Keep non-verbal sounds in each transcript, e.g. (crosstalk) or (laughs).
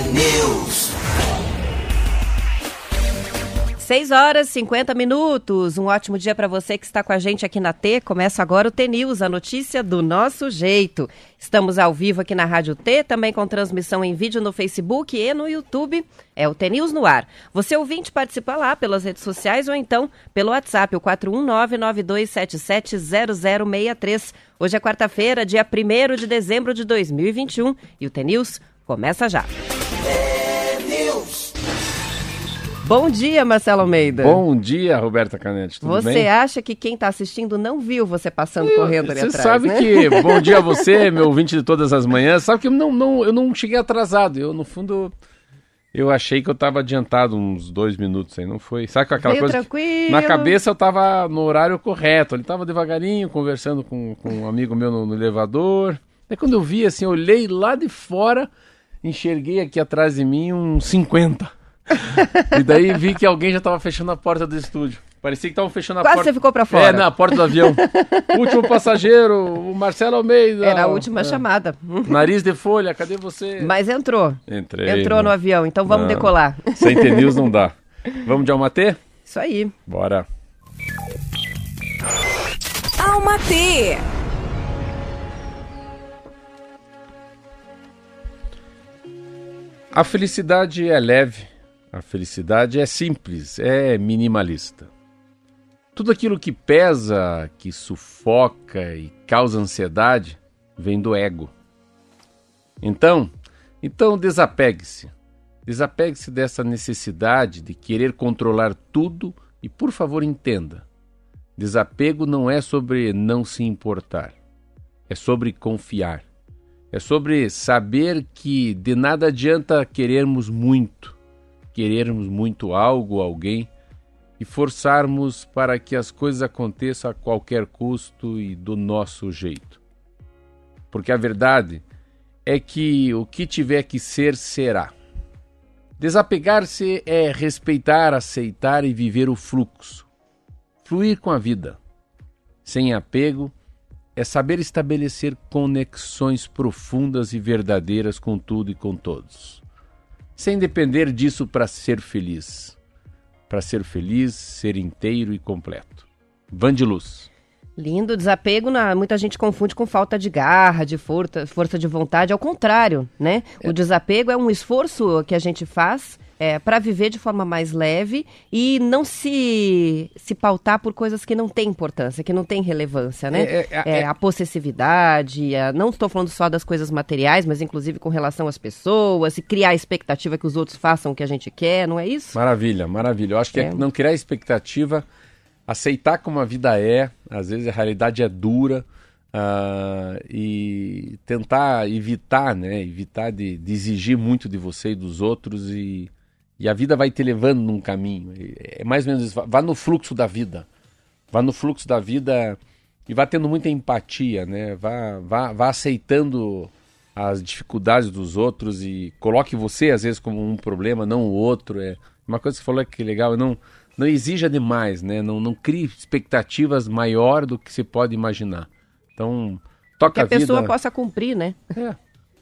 News. 6 horas e 50 minutos. Um ótimo dia para você que está com a gente aqui na T. Começa agora o T News, a notícia do nosso jeito. Estamos ao vivo aqui na Rádio T, também com transmissão em vídeo no Facebook e no YouTube. É o T News no ar. Você ouvinte participa lá pelas redes sociais ou então pelo WhatsApp, o 41992770063. Hoje é quarta-feira, dia 1 de dezembro de 2021 e o T News começa já. Bom dia, Marcelo Almeida. Bom dia, Roberta Canete. Tudo você bem? acha que quem está assistindo não viu você passando eu, correndo ali você atrás? Você sabe né? que. (laughs) Bom dia a você, meu ouvinte de todas as manhãs. Sabe que eu não, não, eu não cheguei atrasado. Eu, no fundo, eu achei que eu estava adiantado uns dois minutos aí. Não foi. Sabe com aquela Veio coisa? tranquilo. Na cabeça eu estava no horário correto. Ele estava devagarinho, conversando com, com um amigo meu no, no elevador. Aí quando eu vi, assim, eu olhei lá de fora, enxerguei aqui atrás de mim uns 50 e daí vi que alguém já estava fechando a porta do estúdio. Parecia que estavam fechando a Quase porta. você ficou para fora. É, na porta do avião. Último passageiro, o Marcelo Almeida. Era a última é. chamada. Nariz de folha, cadê você? Mas entrou. Entrei. Entrou no avião, então vamos Não. decolar. Sem ter news não dá. Vamos de Almatê? Isso aí. Bora. Alma A felicidade é leve, a felicidade é simples, é minimalista. Tudo aquilo que pesa, que sufoca e causa ansiedade vem do ego. Então, então desapegue-se. Desapegue-se dessa necessidade de querer controlar tudo e, por favor, entenda. Desapego não é sobre não se importar. É sobre confiar. É sobre saber que de nada adianta querermos muito, querermos muito algo, alguém e forçarmos para que as coisas aconteçam a qualquer custo e do nosso jeito. Porque a verdade é que o que tiver que ser, será. Desapegar-se é respeitar, aceitar e viver o fluxo. Fluir com a vida. Sem apego, é saber estabelecer conexões profundas e verdadeiras com tudo e com todos. Sem depender disso para ser feliz. Para ser feliz, ser inteiro e completo. Van de luz. Lindo, desapego, na, muita gente confunde com falta de garra, de força, força de vontade, ao contrário, né? É. O desapego é um esforço que a gente faz é, para viver de forma mais leve e não se, se pautar por coisas que não têm importância, que não têm relevância, né? É, é, a possessividade, a, não estou falando só das coisas materiais, mas inclusive com relação às pessoas, e criar a expectativa que os outros façam o que a gente quer, não é isso? Maravilha, maravilha. Eu acho que é, não criar expectativa, aceitar como a vida é, às vezes a realidade é dura, Uh, e tentar evitar, né? Evitar de, de, exigir muito de você e dos outros e, e, a vida vai te levando num caminho. É mais ou menos isso. Vá no fluxo da vida. Vá no fluxo da vida e vá tendo muita empatia, né? Vá, vá, vá aceitando as dificuldades dos outros e coloque você, às vezes, como um problema, não o outro. É uma coisa que você falou que é legal, não, não exija demais, né? Não, não crie expectativas maior do que você pode imaginar. Então, toca que a, a vida. pessoa possa cumprir, né? É,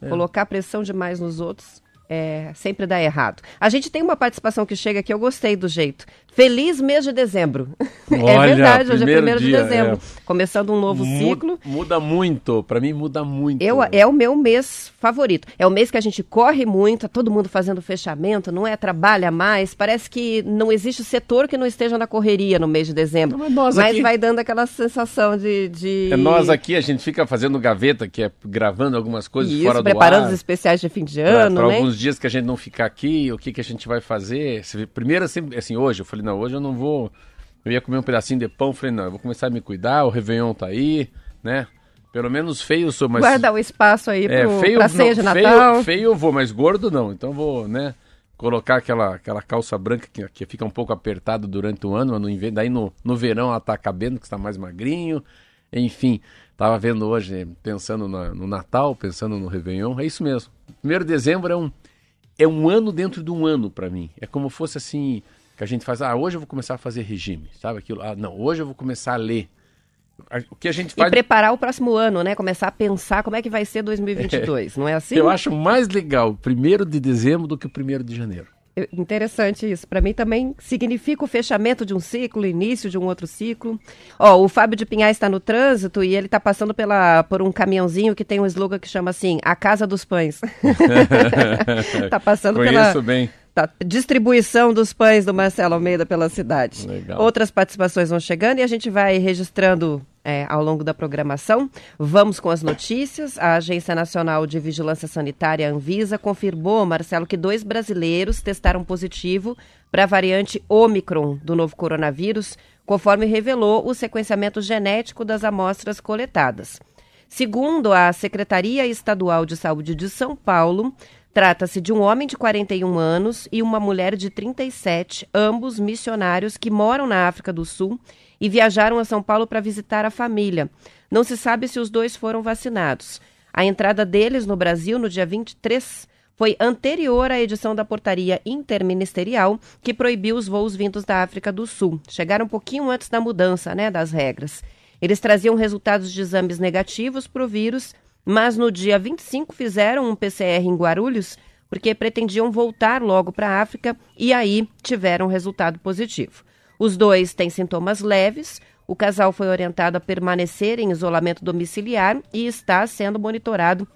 é. Colocar pressão demais nos outros é, sempre dá errado. A gente tem uma participação que chega aqui, eu gostei do jeito. Feliz mês de dezembro. (laughs) Olha, é verdade, hoje é primeiro dia, de dezembro. É. Começando um novo muda, ciclo. Muda muito, para mim muda muito. Eu, é o meu mês favorito. É o mês que a gente corre muito, tá todo mundo fazendo fechamento, não é? Trabalha mais. Parece que não existe setor que não esteja na correria no mês de dezembro. Não, mas mas aqui... vai dando aquela sensação de, de, É nós aqui, a gente fica fazendo gaveta, que é gravando algumas coisas Isso, fora do preparando ar. os especiais de fim de Pra- ano, pra né? alguns dias que a gente não ficar aqui, o que, que a gente vai fazer? Primeiro, assim, assim, hoje, eu falei, não, hoje eu não vou. Eu ia comer um pedacinho de pão, falei, não, eu vou começar a me cuidar, o Réveillon tá aí, né? Pelo menos feio eu sou, mas. Guardar o espaço aí é, pro, feio, pra ceia de feio, Natal. feio eu vou, mas gordo não. Então vou, né? Colocar aquela, aquela calça branca que, que fica um pouco apertado durante o ano, no daí no, no verão ela tá cabendo, que está mais magrinho. Enfim, tava vendo hoje, pensando na- no Natal, pensando no Réveillon, é isso mesmo. Primeiro de dezembro é um, é um ano dentro de um ano para mim. É como fosse assim, que a gente faz, ah, hoje eu vou começar a fazer regime, sabe aquilo? Ah, não, hoje eu vou começar a ler. o que a gente faz... E preparar o próximo ano, né? Começar a pensar como é que vai ser 2022, é. não é assim? Eu acho mais legal o primeiro de dezembro do que o primeiro de janeiro. Interessante isso. Para mim também significa o fechamento de um ciclo, início de um outro ciclo. Ó, o Fábio de Pinhais está no trânsito e ele está passando pela, por um caminhãozinho que tem um slogan que chama assim, a Casa dos Pães. Está (laughs) (laughs) passando Conheço pela... bem. Tá, distribuição dos pães do Marcelo Almeida pela cidade. Legal. Outras participações vão chegando e a gente vai registrando é, ao longo da programação. Vamos com as notícias. A Agência Nacional de Vigilância Sanitária, Anvisa, confirmou, Marcelo, que dois brasileiros testaram positivo para a variante Omicron do novo coronavírus, conforme revelou o sequenciamento genético das amostras coletadas. Segundo a Secretaria Estadual de Saúde de São Paulo, Trata-se de um homem de 41 anos e uma mulher de 37, ambos missionários que moram na África do Sul e viajaram a São Paulo para visitar a família. Não se sabe se os dois foram vacinados. A entrada deles no Brasil no dia 23 foi anterior à edição da portaria interministerial que proibiu os voos vindos da África do Sul. Chegaram um pouquinho antes da mudança né, das regras. Eles traziam resultados de exames negativos para o vírus mas no dia 25 fizeram um PCR em Guarulhos porque pretendiam voltar logo para a África e aí tiveram resultado positivo. Os dois têm sintomas leves. O casal foi orientado a permanecer em isolamento domiciliar e está sendo monitorado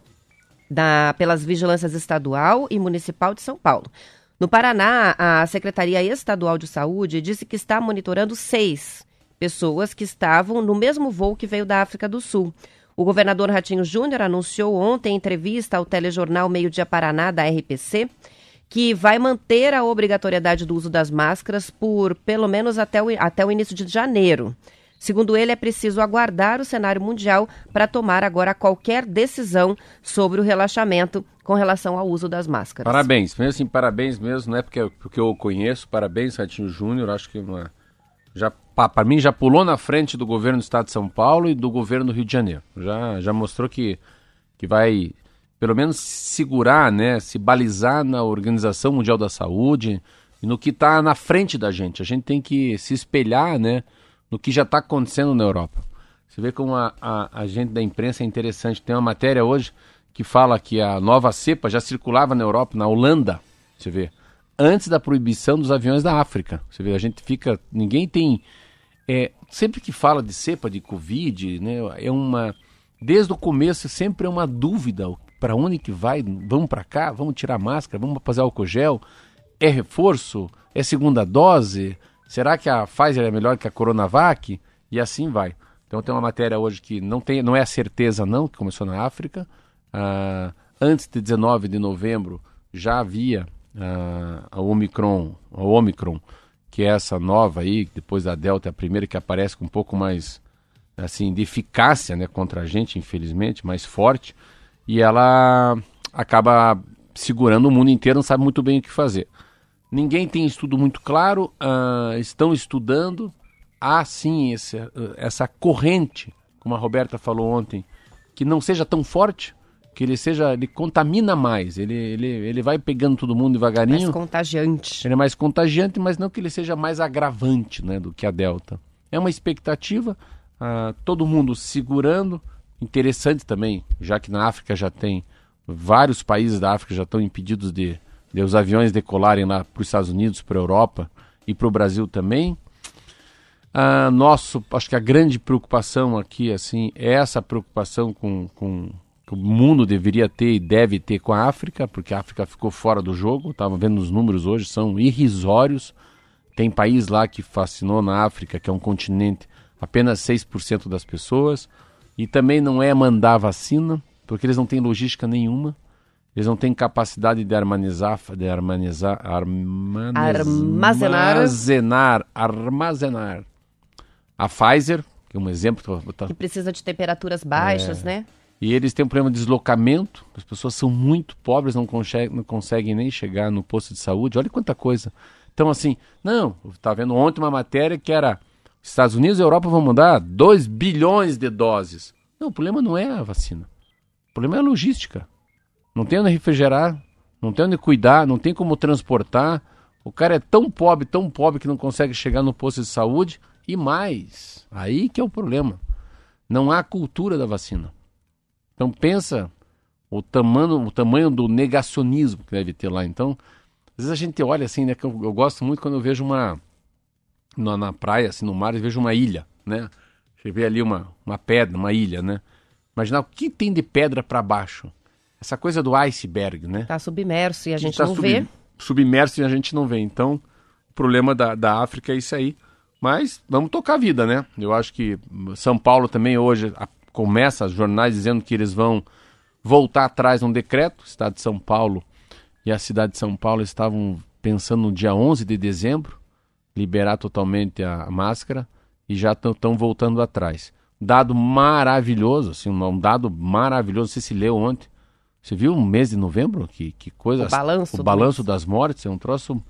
da, pelas vigilâncias estadual e municipal de São Paulo. No Paraná, a Secretaria Estadual de Saúde disse que está monitorando seis pessoas que estavam no mesmo voo que veio da África do Sul. O governador Ratinho Júnior anunciou ontem em entrevista ao telejornal Meio Dia Paraná da RPC que vai manter a obrigatoriedade do uso das máscaras por pelo menos até o, até o início de janeiro. Segundo ele, é preciso aguardar o cenário mundial para tomar agora qualquer decisão sobre o relaxamento com relação ao uso das máscaras. Parabéns, mesmo assim, parabéns mesmo, não é porque, porque eu conheço, parabéns, Ratinho Júnior, acho que uma, já para mim já pulou na frente do governo do estado de São Paulo e do governo do Rio de Janeiro. Já, já mostrou que, que vai pelo menos segurar, né, se balizar na Organização Mundial da Saúde e no que está na frente da gente. A gente tem que se espelhar, né, no que já está acontecendo na Europa. Você vê como a, a, a gente da imprensa é interessante. Tem uma matéria hoje que fala que a nova cepa já circulava na Europa, na Holanda. Você vê antes da proibição dos aviões da África. Você vê, a gente fica. Ninguém tem. É, sempre que fala de cepa de Covid, né, é uma. Desde o começo sempre é uma dúvida para onde que vai, vamos para cá, vamos tirar máscara, vamos fazer álcool gel, é reforço, é segunda dose, será que a Pfizer é melhor que a Coronavac? E assim vai. Então tem uma matéria hoje que não, tem, não é a certeza não, que começou na África. Ah, antes de 19 de novembro já havia a, a Omicron, a Omicron, que é essa nova aí, depois da Delta, é a primeira que aparece com um pouco mais assim de eficácia, né, contra a gente, infelizmente, mais forte, e ela acaba segurando o mundo inteiro, não sabe muito bem o que fazer. Ninguém tem estudo muito claro, uh, estão estudando, há sim essa, essa corrente, como a Roberta falou ontem, que não seja tão forte, que ele seja, ele contamina mais, ele, ele, ele vai pegando todo mundo devagarinho. Mais contagiante. Ele é mais contagiante, mas não que ele seja mais agravante né, do que a Delta. É uma expectativa, uh, todo mundo segurando, interessante também, já que na África já tem, vários países da África já estão impedidos de, de os aviões decolarem lá para os Estados Unidos, para a Europa e para o Brasil também. Uh, nosso, acho que a grande preocupação aqui, assim, é essa preocupação com, com que o mundo deveria ter e deve ter com a África, porque a África ficou fora do jogo. Estava vendo os números hoje, são irrisórios. Tem país lá que fascinou na África, que é um continente, apenas 6% das pessoas. E também não é mandar vacina, porque eles não têm logística nenhuma. Eles não têm capacidade de armazenar, de armazenar, armazenar, armazenar, armazenar. A Pfizer, que é um exemplo. Que precisa de temperaturas baixas, é, né? E eles têm um problema de deslocamento, as pessoas são muito pobres, não, conseguem, não conseguem nem chegar no posto de saúde. Olha quanta coisa. Então, assim, não, estava vendo ontem uma matéria que era Estados Unidos e Europa vão mandar 2 bilhões de doses. Não, o problema não é a vacina. O problema é a logística. Não tem onde refrigerar, não tem onde cuidar, não tem como transportar. O cara é tão pobre, tão pobre que não consegue chegar no posto de saúde. E mais, aí que é o problema. Não há cultura da vacina. Então pensa o tamanho, o tamanho do negacionismo que deve ter lá. Então, às vezes a gente olha assim, né? Que eu, eu gosto muito quando eu vejo uma na, na, praia, assim, no mar, eu vejo uma ilha, né? Você vê ali uma, uma pedra, uma ilha, né? Imaginar o que tem de pedra para baixo. Essa coisa do iceberg, né? Está submerso e a gente tá não sub, vê. Submerso e a gente não vê. Então, o problema da, da África é isso aí. Mas vamos tocar a vida, né? Eu acho que São Paulo também hoje a, começa os jornais dizendo que eles vão voltar atrás num decreto. O Estado de São Paulo e a cidade de São Paulo estavam pensando no dia 11 de dezembro liberar totalmente a máscara e já estão voltando atrás. Dado maravilhoso, assim, um dado maravilhoso. Você se leu ontem. Você viu o mês de novembro? Que, que coisa. O balanço. O balanço das mortes é um troço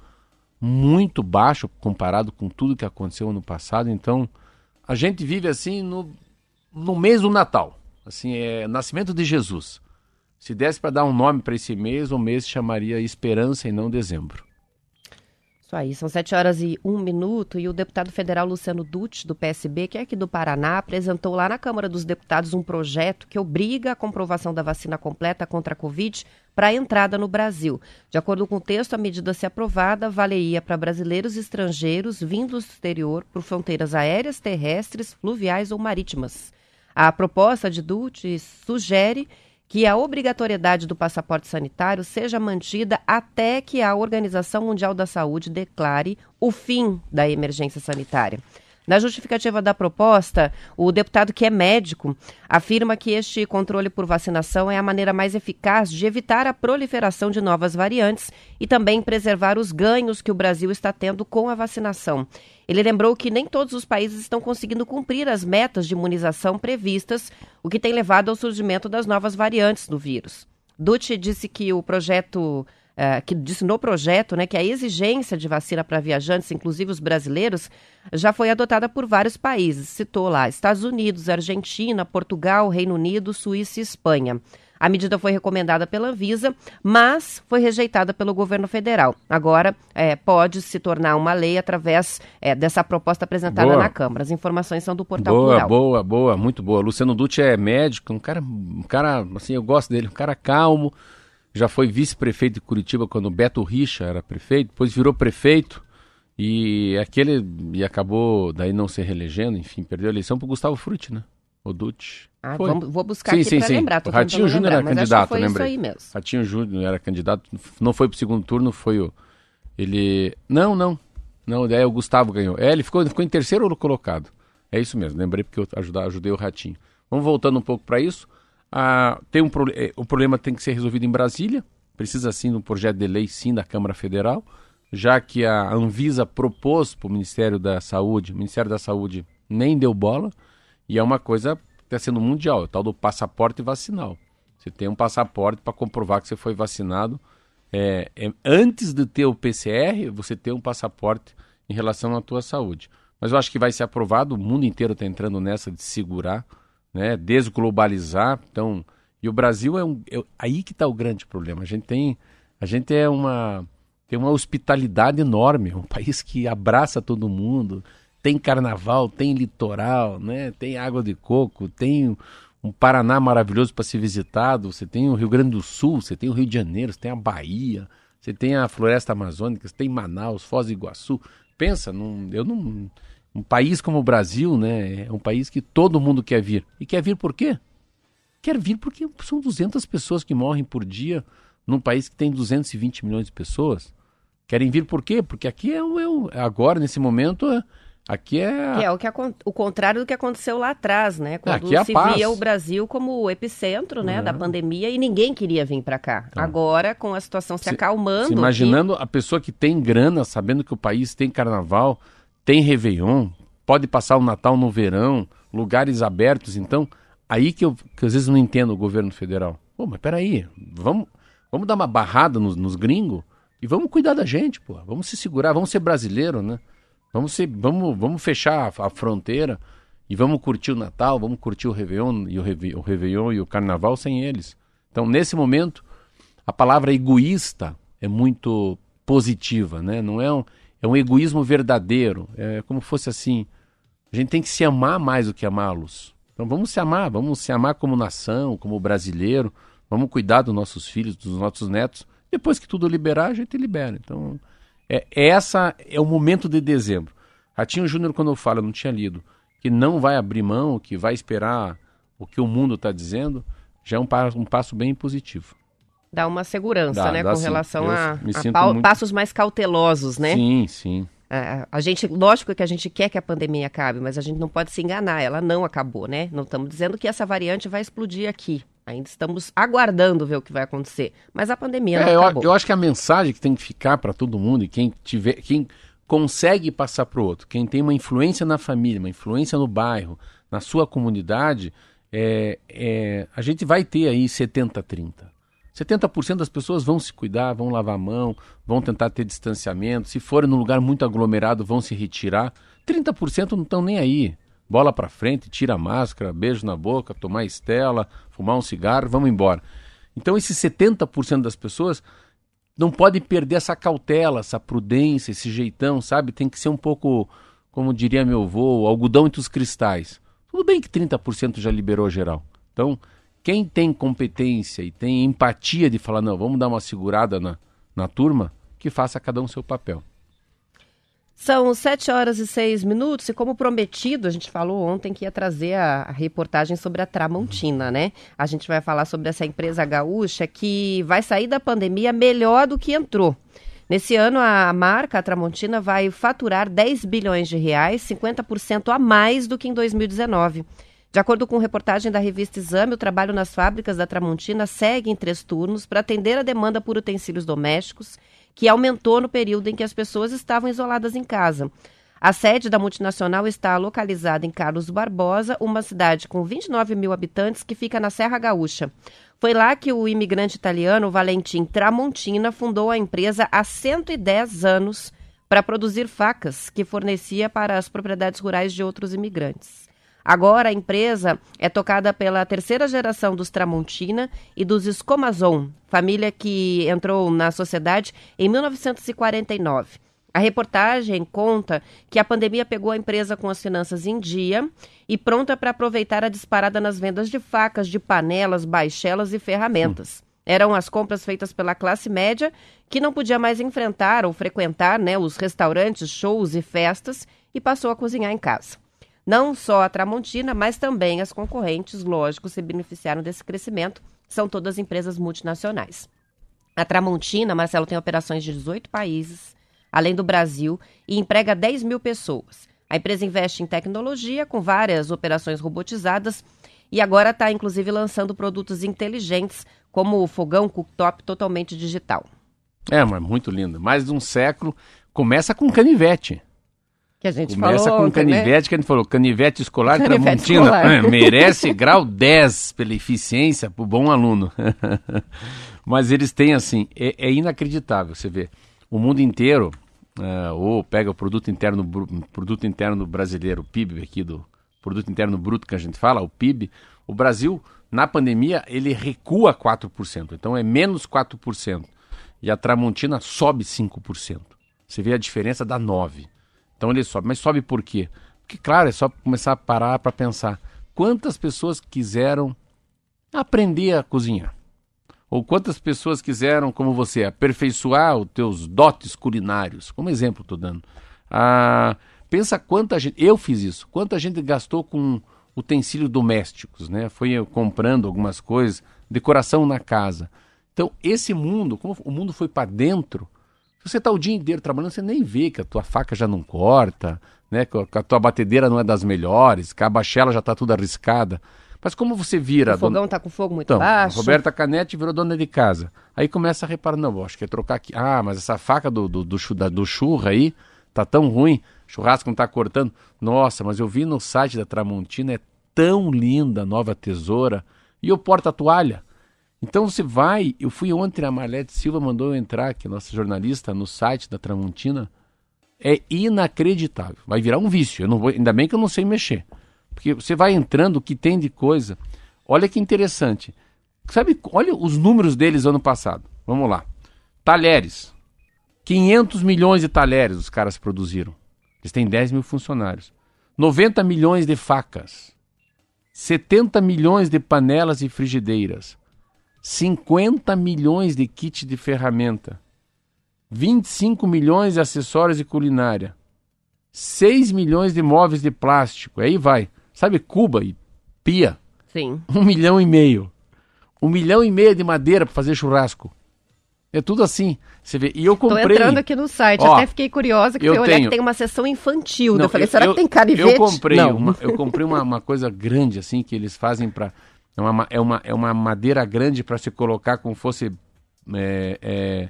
muito baixo comparado com tudo que aconteceu ano passado. Então, a gente vive assim no, no mês do Natal. Assim, é nascimento de Jesus. Se desse para dar um nome para esse mês, o mês chamaria Esperança e não Dezembro. Isso aí, são 7 horas e um minuto e o deputado federal Luciano Dutti, do PSB, que é aqui do Paraná, apresentou lá na Câmara dos Deputados um projeto que obriga a comprovação da vacina completa contra a Covid para a entrada no Brasil. De acordo com o texto, a medida, se aprovada, valeria para brasileiros e estrangeiros vindos do exterior por fronteiras aéreas, terrestres, fluviais ou marítimas. A proposta de Dutti sugere que a obrigatoriedade do passaporte sanitário seja mantida até que a Organização Mundial da Saúde declare o fim da emergência sanitária. Na justificativa da proposta, o deputado que é médico afirma que este controle por vacinação é a maneira mais eficaz de evitar a proliferação de novas variantes e também preservar os ganhos que o Brasil está tendo com a vacinação. Ele lembrou que nem todos os países estão conseguindo cumprir as metas de imunização previstas, o que tem levado ao surgimento das novas variantes do vírus. Dutti disse que o projeto uh, que disse no projeto né, que a exigência de vacina para viajantes, inclusive os brasileiros, já foi adotada por vários países. Citou lá Estados Unidos, Argentina, Portugal, Reino Unido, Suíça e Espanha. A medida foi recomendada pela Anvisa, mas foi rejeitada pelo governo federal. Agora é, pode se tornar uma lei através é, dessa proposta apresentada boa. na Câmara. As informações são do portal boa, Plural. Boa, boa, muito boa. Luciano Dutti é médico, um cara, um cara, assim, eu gosto dele, um cara calmo, já foi vice-prefeito de Curitiba quando o Beto Richa era prefeito, depois virou prefeito e aquele e acabou daí não se reelegendo, enfim, perdeu a eleição para Gustavo Frutti, né? O Dutti. Ah, vamos, vou buscar sim, aqui sim, sim. lembrar. O Ratinho Júnior era candidato, mesmo. Ratinho Júnior era candidato, não foi pro segundo turno, foi o ele Não, não. Não, é o Gustavo ganhou. É, ele ficou, ficou em terceiro colocado. É isso mesmo, lembrei porque eu ajudar, ajudei o Ratinho. Vamos voltando um pouco para isso. Ah, tem um é, o problema tem que ser resolvido em Brasília, precisa sim de um projeto de lei sim da Câmara Federal, já que a Anvisa propôs para o Ministério da Saúde, o Ministério da Saúde nem deu bola, e é uma coisa que está sendo mundial, é o tal do passaporte vacinal. Você tem um passaporte para comprovar que você foi vacinado. É, é, antes de ter o PCR, você tem um passaporte em relação à tua saúde. Mas eu acho que vai ser aprovado, o mundo inteiro está entrando nessa de segurar né, desglobalizar. Então, e o Brasil é um, é, aí que está o grande problema. A gente tem, a gente é uma tem uma hospitalidade enorme, um país que abraça todo mundo. Tem carnaval, tem litoral, né? Tem água de coco, tem um Paraná maravilhoso para ser visitado. Você tem o Rio Grande do Sul, você tem o Rio de Janeiro, você tem a Bahia, você tem a Floresta Amazônica, você tem Manaus, Foz do Iguaçu. Pensa, num, eu não um país como o Brasil, né, é um país que todo mundo quer vir. E quer vir por quê? Quer vir porque são 200 pessoas que morrem por dia num país que tem 220 milhões de pessoas. Querem vir por quê? Porque aqui é, o, é agora, nesse momento, é, aqui é... É o, que, o contrário do que aconteceu lá atrás, né? Quando é se paz. via o Brasil como o epicentro né, da pandemia e ninguém queria vir para cá. Então, agora, com a situação se, se acalmando... Se imaginando a pessoa que tem grana, sabendo que o país tem carnaval tem Réveillon, pode passar o Natal no verão, lugares abertos. Então, aí que eu que às vezes não entendo o governo federal. Pô, mas peraí, vamos, vamos dar uma barrada nos, nos gringos e vamos cuidar da gente, pô. Vamos se segurar, vamos ser brasileiro, né? Vamos, ser, vamos, vamos fechar a, a fronteira e vamos curtir o Natal, vamos curtir o Réveillon e o, o Réveillon e o Carnaval sem eles. Então, nesse momento, a palavra egoísta é muito positiva, né? Não é um, é um egoísmo verdadeiro. É como fosse assim. A gente tem que se amar mais do que amá-los. Então vamos se amar, vamos se amar como nação, como brasileiro, vamos cuidar dos nossos filhos, dos nossos netos. Depois que tudo liberar, a gente libera. Então, é, essa é o momento de dezembro. Ratinho Júnior, quando eu falo, eu não tinha lido, que não vai abrir mão, que vai esperar o que o mundo está dizendo, já é um, um passo bem positivo dá uma segurança, dá, né, dá com sim. relação a, a muito... passos mais cautelosos, né? Sim, sim. É, a gente, lógico que a gente quer que a pandemia acabe, mas a gente não pode se enganar, ela não acabou, né? Não estamos dizendo que essa variante vai explodir aqui. Ainda estamos aguardando ver o que vai acontecer. Mas a pandemia não é, acabou. Eu, eu acho que a mensagem que tem que ficar para todo mundo e quem tiver, quem consegue passar para o outro, quem tem uma influência na família, uma influência no bairro, na sua comunidade, é, é, a gente vai ter aí 70-30. 70% das pessoas vão se cuidar, vão lavar a mão, vão tentar ter distanciamento. Se forem num lugar muito aglomerado, vão se retirar. 30% não estão nem aí. Bola para frente, tira a máscara, beijo na boca, tomar estela, fumar um cigarro, vamos embora. Então, esses 70% das pessoas não podem perder essa cautela, essa prudência, esse jeitão, sabe? Tem que ser um pouco, como diria meu avô, algodão entre os cristais. Tudo bem que 30% já liberou geral. Então, quem tem competência e tem empatia de falar, não, vamos dar uma segurada na, na turma, que faça cada um seu papel. São sete horas e seis minutos e como prometido, a gente falou ontem que ia trazer a, reportagem sobre a Tramontina, né? A gente vai falar sobre essa empresa gaúcha que vai sair da pandemia melhor do que entrou. Nesse ano, a marca a Tramontina vai faturar 10 bilhões de reais, 50% a mais do que em 2019. De acordo com reportagem da revista Exame, o trabalho nas fábricas da Tramontina segue em três turnos para atender a demanda por utensílios domésticos, que aumentou no período em que as pessoas estavam isoladas em casa. A sede da multinacional está localizada em Carlos Barbosa, uma cidade com 29 mil habitantes que fica na Serra Gaúcha. Foi lá que o imigrante italiano Valentim Tramontina fundou a empresa há 110 anos para produzir facas que fornecia para as propriedades rurais de outros imigrantes. Agora a empresa é tocada pela terceira geração dos Tramontina e dos Escomazon, família que entrou na sociedade em 1949. A reportagem conta que a pandemia pegou a empresa com as finanças em dia e pronta para aproveitar a disparada nas vendas de facas, de panelas, baixelas e ferramentas. Eram as compras feitas pela classe média que não podia mais enfrentar ou frequentar né, os restaurantes, shows e festas e passou a cozinhar em casa. Não só a Tramontina, mas também as concorrentes, lógico, se beneficiaram desse crescimento. São todas empresas multinacionais. A Tramontina, Marcelo, tem operações de 18 países, além do Brasil, e emprega 10 mil pessoas. A empresa investe em tecnologia, com várias operações robotizadas, e agora está, inclusive, lançando produtos inteligentes, como o fogão cooktop totalmente digital. É, mas muito lindo. Mais de um século. Começa com canivete. Que a gente Começa falou com ontem, canivete, né? que a gente falou, canivete escolar canivete Tramontina, escolar. merece grau 10 pela eficiência, por bom aluno. (laughs) Mas eles têm assim, é, é, inacreditável, você vê, o mundo inteiro, uh, ou pega o produto interno, produto interno brasileiro, o PIB aqui do produto interno bruto que a gente fala, o PIB, o Brasil na pandemia ele recua 4%, então é menos 4%. E a Tramontina sobe 5%. Você vê a diferença da 9. Então ele sobe. Mas sobe por quê? Porque, claro, é só começar a parar para pensar. Quantas pessoas quiseram aprender a cozinhar? Ou quantas pessoas quiseram, como você, aperfeiçoar os teus dotes culinários? Como exemplo, estou dando. Ah, pensa quanta gente. Eu fiz isso. Quanta gente gastou com utensílios domésticos, né? Foi comprando algumas coisas, decoração na casa. Então, esse mundo, como o mundo foi para dentro, você está o dia inteiro trabalhando, você nem vê que a tua faca já não corta, né? que a tua batedeira não é das melhores, que a bachela já está tudo arriscada. Mas como você vira... O fogão está dona... com fogo muito então, baixo. Roberta Canete virou dona de casa. Aí começa a reparar, não, acho que é trocar aqui. Ah, mas essa faca do, do, do, da, do churra aí tá tão ruim, churrasco não está cortando. Nossa, mas eu vi no site da Tramontina, é tão linda a nova tesoura. E o porta-toalha? Então você vai, eu fui ontem, a Marlete Silva mandou eu entrar, que é nossa jornalista, no site da Tramontina. É inacreditável. Vai virar um vício. Eu não vou, ainda bem que eu não sei mexer. Porque você vai entrando, o que tem de coisa. Olha que interessante. Sabe, olha os números deles ano passado. Vamos lá. Talheres. 500 milhões de talheres os caras produziram. Eles têm 10 mil funcionários. 90 milhões de facas. 70 milhões de panelas e frigideiras, 50 milhões de kits de ferramenta, 25 milhões de acessórios de culinária, 6 milhões de móveis de plástico, aí vai. Sabe Cuba e pia? Sim. Um milhão e meio. Um milhão e meio de madeira para fazer churrasco. É tudo assim. Você vê. E eu comprei. Tô entrando aqui no site, Ó, até fiquei curiosa que eu olhar tenho- que tem uma seção infantil. Não, eu falei, será eu- que tem canivete? Eu comprei Não. uma, eu comprei uma, uma coisa grande assim que eles fazem para é uma, ma- é uma é uma madeira grande para se colocar como fosse é, é,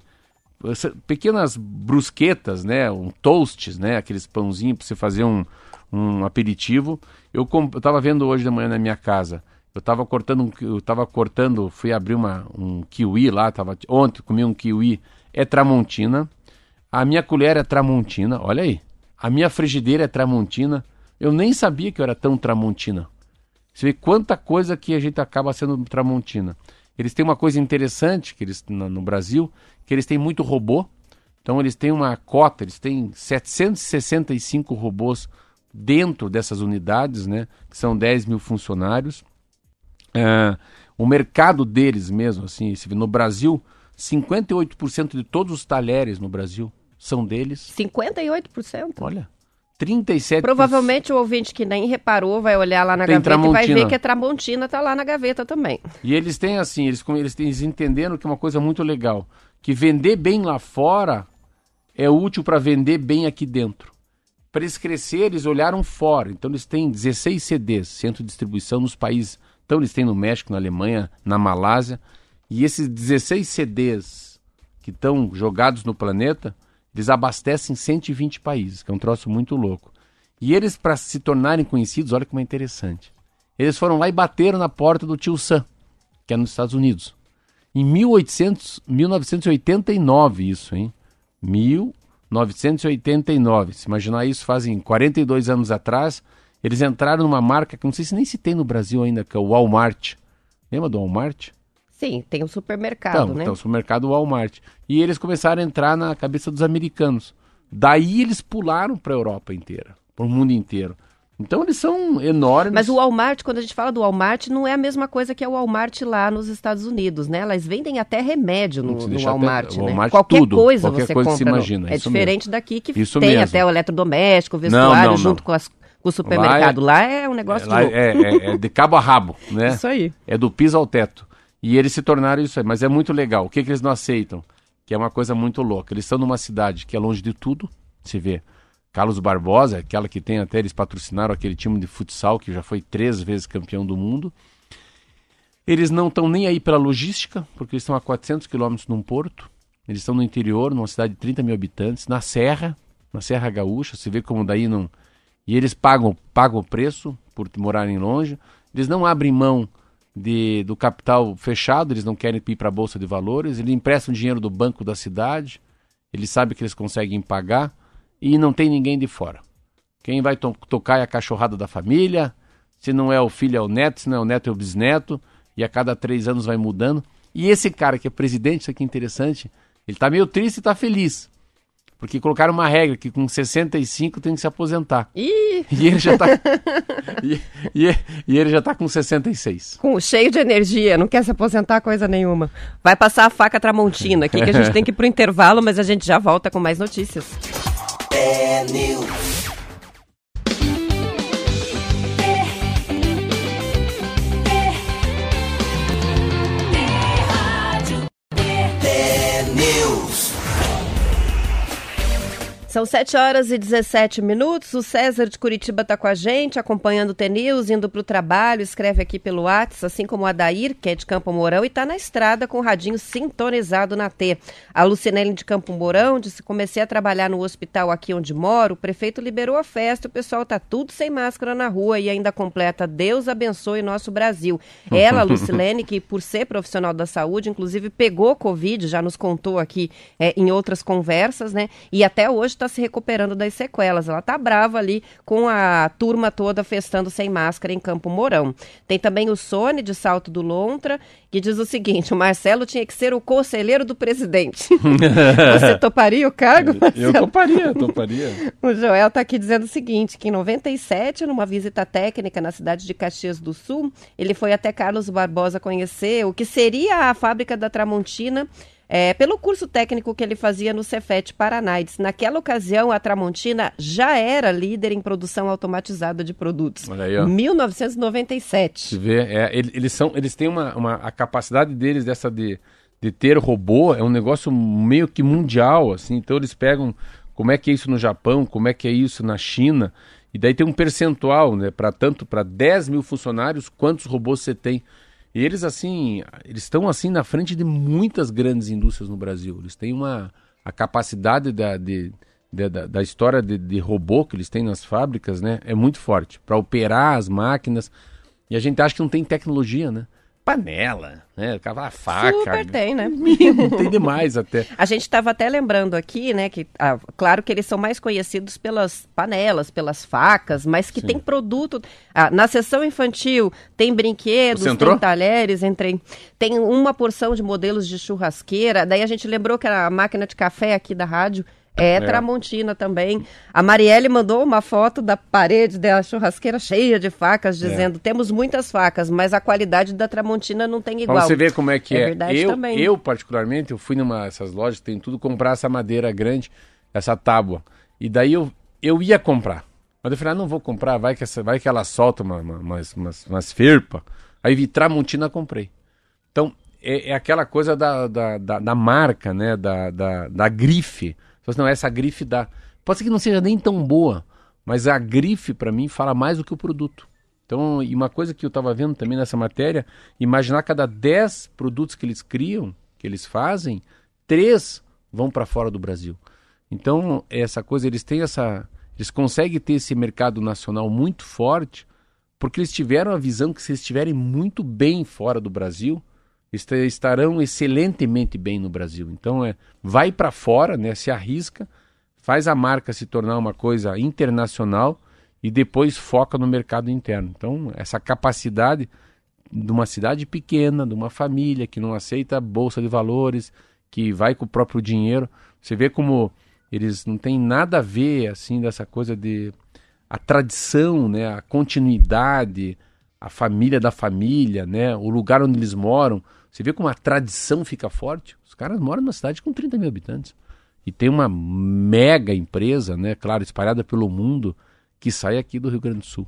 pequenas brusquetas, né, um toasts, né, aqueles pãozinhos para você fazer um, um aperitivo. Eu com, eu tava vendo hoje de manhã na minha casa. Eu tava cortando um, eu tava cortando, fui abrir uma um kiwi lá, tava ontem comi um kiwi é tramontina. A minha colher é tramontina, olha aí. A minha frigideira é tramontina. Eu nem sabia que eu era tão tramontina. Você vê quanta coisa que a gente acaba sendo tramontina. Eles têm uma coisa interessante que eles no, Brasil, que eles têm muito robô. Então eles têm uma cota, eles têm 765 robôs dentro dessas unidades, né? Que são 10 mil funcionários. É, o mercado deles mesmo, assim, no Brasil, 58% de todos os talheres no Brasil são deles. 58%. Olha, 37%. Provavelmente o ouvinte que nem reparou vai olhar lá na Tem gaveta e vai Tramontina. ver que a Tramontina tá lá na gaveta também. E eles têm assim, eles, eles, têm- eles entenderam que é uma coisa muito legal, que vender bem lá fora é útil para vender bem aqui dentro. Para eles crescer, eles olharam fora. Então eles têm 16 CDs, centro de distribuição nos países. Então eles têm no México, na Alemanha, na Malásia. E esses 16 CDs que estão jogados no planeta, eles abastecem 120 países, que é um troço muito louco. E eles, para se tornarem conhecidos, olha como é interessante. Eles foram lá e bateram na porta do tio Sam, que é nos Estados Unidos. Em 1800, 1989, isso, hein? 1989. Se imaginar isso, fazem 42 anos atrás, eles entraram numa marca que não sei se nem se tem no Brasil ainda, que é o Walmart. Lembra do Walmart? Sim, tem o supermercado, Então, né? então, supermercado Walmart. E eles começaram a entrar na cabeça dos americanos. Daí eles pularam para a Europa inteira, para o mundo inteiro. Então eles são enormes. Mas o Walmart, quando a gente fala do Walmart, não é a mesma coisa que é o Walmart lá nos Estados Unidos, né? Elas vendem até remédio no, no deixar até- Walmart, né? Walmart qualquer tudo, coisa qualquer você coisa compra. imagina, é isso diferente daqui que Isso tem mesmo. até o eletrodoméstico, o vestuário não, junto não. Com, as- com o supermercado. Lá é, um negócio Lá de é, é- é de cabo a rabo, né? Isso aí. É do piso ao teto. E eles se tornaram isso aí. Mas é muito legal. O que, que eles não aceitam? Que é uma coisa muito louca. Eles estão numa cidade que é longe de tudo. Se vê. Carlos Barbosa, aquela que tem até, eles patrocinaram aquele time de futsal que já foi três vezes campeão do mundo. Eles não estão nem aí pela logística, porque eles estão a 400 quilômetros num porto. Eles estão no interior, numa cidade de 30 mil habitantes, na Serra, na Serra Gaúcha. Se vê como daí não. E eles pagam, pagam o preço por morarem longe. Eles não abrem mão de, do capital fechado, eles não querem ir para a Bolsa de Valores. Eles emprestam dinheiro do banco da cidade. Eles sabem que eles conseguem pagar. E não tem ninguém de fora. Quem vai to- tocar é a cachorrada da família. Se não é o filho, é o neto. Se não é o neto, é o bisneto. E a cada três anos vai mudando. E esse cara que é presidente, isso aqui é interessante, ele tá meio triste e tá feliz. Porque colocaram uma regra que com 65 tem que se aposentar. Ih, E ele já tá. (laughs) e, e- e ele já tá com 66. com, cheio de energia, não quer se aposentar coisa nenhuma. Vai passar a faca Tramontina aqui, que a gente (laughs) tem que ir pro intervalo, mas a gente já volta com mais notícias. São 7 horas e 17 minutos. O César de Curitiba está com a gente, acompanhando o TNews, indo para o trabalho, escreve aqui pelo WhatsApp, assim como o Adair, que é de Campo Mourão, e está na estrada com o radinho sintonizado na T. A Lucinelli de Campo Mourão disse: comecei a trabalhar no hospital aqui onde moro, o prefeito liberou a festa, o pessoal está tudo sem máscara na rua e ainda completa Deus abençoe nosso Brasil. Ela, Lucilene, que por ser profissional da saúde, inclusive pegou Covid, já nos contou aqui é, em outras conversas, né? E até hoje está está se recuperando das sequelas. Ela está brava ali com a turma toda festando sem máscara em Campo Mourão. Tem também o Sony de Salto do Lontra, que diz o seguinte: o Marcelo tinha que ser o conselheiro do presidente. (laughs) Você toparia o cargo? Marcelo? Eu toparia, toparia. O Joel está aqui dizendo o seguinte: que em 97, numa visita técnica na cidade de Caxias do Sul, ele foi até Carlos Barbosa conhecer o que seria a fábrica da Tramontina. É, pelo curso técnico que ele fazia no Cefet Paraná. Disse, naquela ocasião, a Tramontina já era líder em produção automatizada de produtos. Olha aí, ó. 1997. Se vê, é, ele- eles são, eles têm uma, uma- a capacidade deles dessa de, de ter robô é um negócio meio que mundial, assim. Então eles pegam como é que é isso no Japão, como é que é isso na China, e daí tem um percentual, né, para tanto para 10 mil funcionários, quantos robôs você tem. E eles assim, eles estão assim na frente de muitas grandes indústrias no Brasil. Eles têm uma a capacidade da, de, de- da, da história de, de robô que eles têm nas fábricas, né, é muito forte para operar as máquinas. E a gente acha que não tem tecnologia, né? Panela, né? A faca. Super tem, né? (laughs) tem demais até. A gente estava até lembrando aqui, né, que ah, claro que eles são mais conhecidos pelas panelas, pelas facas, mas que Sim. tem produto. ah, na sessão infantil tem brinquedos, tem talheres, entrei. Tem uma porção de modelos de churrasqueira. Daí a gente lembrou que a máquina de café aqui da rádio é, É. Tramontina também. A Marielle mandou uma foto da parede da churrasqueira cheia de facas, dizendo: temos muitas facas, mas a qualidade da Tramontina não tem igual. Pra você ver como é que É é. verdade eu, também. eu, particularmente, eu fui numa essas lojas, tem tudo, comprar essa madeira grande, essa tábua. E daí eu, eu ia comprar. Mas eu falei, ah, não vou comprar, vai que, essa, vai que ela solta uma, uma, umas, umas, umas ferpa. Aí vi Tramontina, comprei. Então, é, é aquela coisa da, da, da, da marca, né? Da, da, da grife. Fala assim, não, essa grife dá. Pode ser que não seja nem tão boa, mas a grife, para mim, fala mais do que o produto. Então, e uma coisa que eu estava vendo também nessa matéria, imaginar cada 10 produtos que eles criam, que eles fazem, três vão para fora do Brasil. Então, essa coisa, eles têm essa. Eles conseguem ter esse mercado nacional muito forte, porque eles tiveram a visão que se eles estiverem muito bem fora do Brasil, estarão excelentemente bem no Brasil. Então, é, vai para fora, né, se arrisca, faz a marca se tornar uma coisa internacional e depois foca no mercado interno. Então, essa capacidade de uma cidade pequena, de uma família que não aceita bolsa de valores, que vai com o próprio dinheiro, você vê como eles não têm nada a ver assim dessa coisa de a tradição, né, a continuidade, a família da família, né, o lugar onde eles moram. Você vê como a tradição fica forte. Os caras moram numa cidade com 30 mil habitantes e tem uma mega empresa, né, claro, espalhada pelo mundo, que sai aqui do Rio Grande do Sul.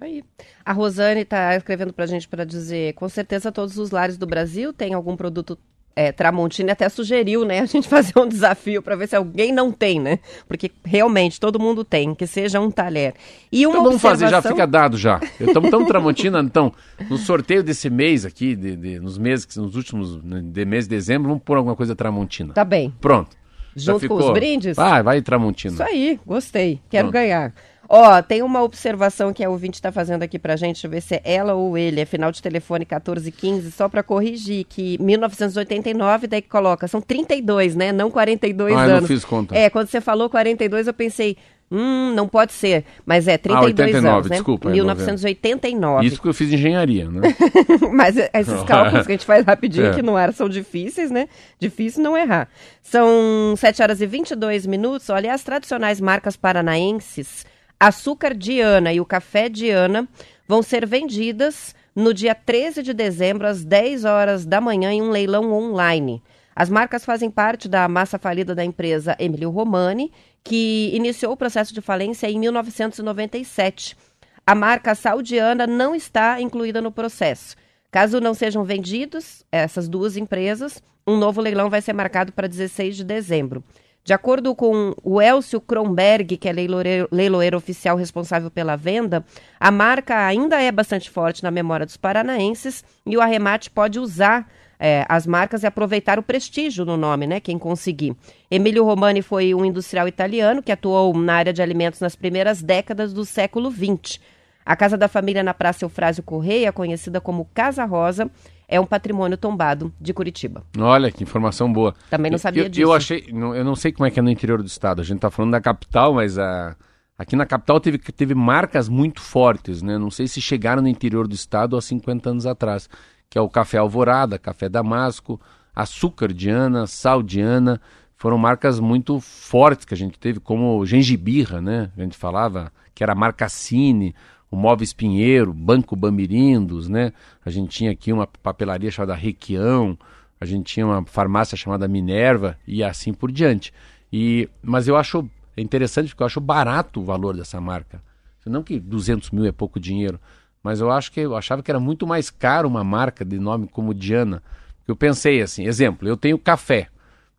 Aí. A Rosane está escrevendo para a gente para dizer, com certeza todos os lares do Brasil têm algum produto é, Tramontina, até sugeriu, né, a gente (laughs) fazer um desafio para ver se alguém não tem, né? Porque realmente todo mundo tem, que seja um talher. E uma Então vamos fazer, já observação- fica dado já. Estamos tão Tramontina, então, no sorteio desse mês aqui, de, de- nos meses, nos últimos, né, de mês de dezembro, vamos pôr alguma coisa Tramontina. Tá bem. Pronto. Junto com os brindes? Vai, vai Tramontina. Isso aí, gostei. Quero Pronto. ganhar. Ó, tem uma observação que a ouvinte está fazendo aqui pra gente, deixa eu ver se é ela ou ele, é final de telefone 1415, só para corrigir, que 1989, daí que coloca, são 32, né? Não 42 Ah, eu não anos. fiz conta. É, quando você falou 42, eu pensei, hum, não pode ser. Mas é 32 89, anos, né? desculpa, é 1989. Isso porque eu fiz engenharia, né? (laughs) Mas esses (laughs) cálculos que a gente faz rapidinho É. aqui no ar são difíceis, né? Difícil não errar. São 7 horas e 22 minutos. Olha, as tradicionais marcas paranaenses, Açúcar Diana e o Café Diana, vão ser vendidas no dia 13 de dezembro, às 10 horas da manhã, em um leilão online. As marcas fazem parte da massa falida da empresa Emílio Romani, que iniciou o processo de falência em 1997. A marca saudiana não está incluída no processo. Caso não sejam vendidos essas duas empresas, um novo leilão vai ser marcado para 16 de dezembro. De acordo com o Elcio Kronberg, que é leiloeiro, leiloeiro oficial responsável pela venda, a marca ainda é bastante forte na memória dos paranaenses e o arremate pode usar é, as marcas e aproveitar o prestígio no nome, né? Quem conseguir. Emílio Romani foi um industrial italiano que atuou na área de alimentos nas primeiras décadas do século XX. A Casa da Família na Praça Eufrásio Correia, conhecida como Casa Rosa, é um patrimônio tombado de Curitiba. Olha, que informação boa. Também não sabia eu, disso. Eu achei, não, eu não sei como é que é no interior do estado. A gente está falando da capital, mas a, aqui na capital teve, teve marcas muito fortes, né? Não sei se chegaram no interior do estado há 50 anos atrás, que é o Café Alvorada, Café Damasco, Açúcar Diana, Sal Diana, foram marcas muito fortes que a gente teve, como Gengibirra, né? A gente falava que era a marca Cine, o Móveis Pinheiro, Banco Bamirindos, né? A gente tinha aqui uma papelaria chamada Requião, a gente tinha uma farmácia chamada Minerva e assim por diante. E, mas eu acho é interessante porque eu acho barato o valor dessa marca. Não que 200 mil é pouco dinheiro, mas eu acho que eu achava que era muito mais caro uma marca de nome como Diana. Eu pensei assim, exemplo, eu tenho café.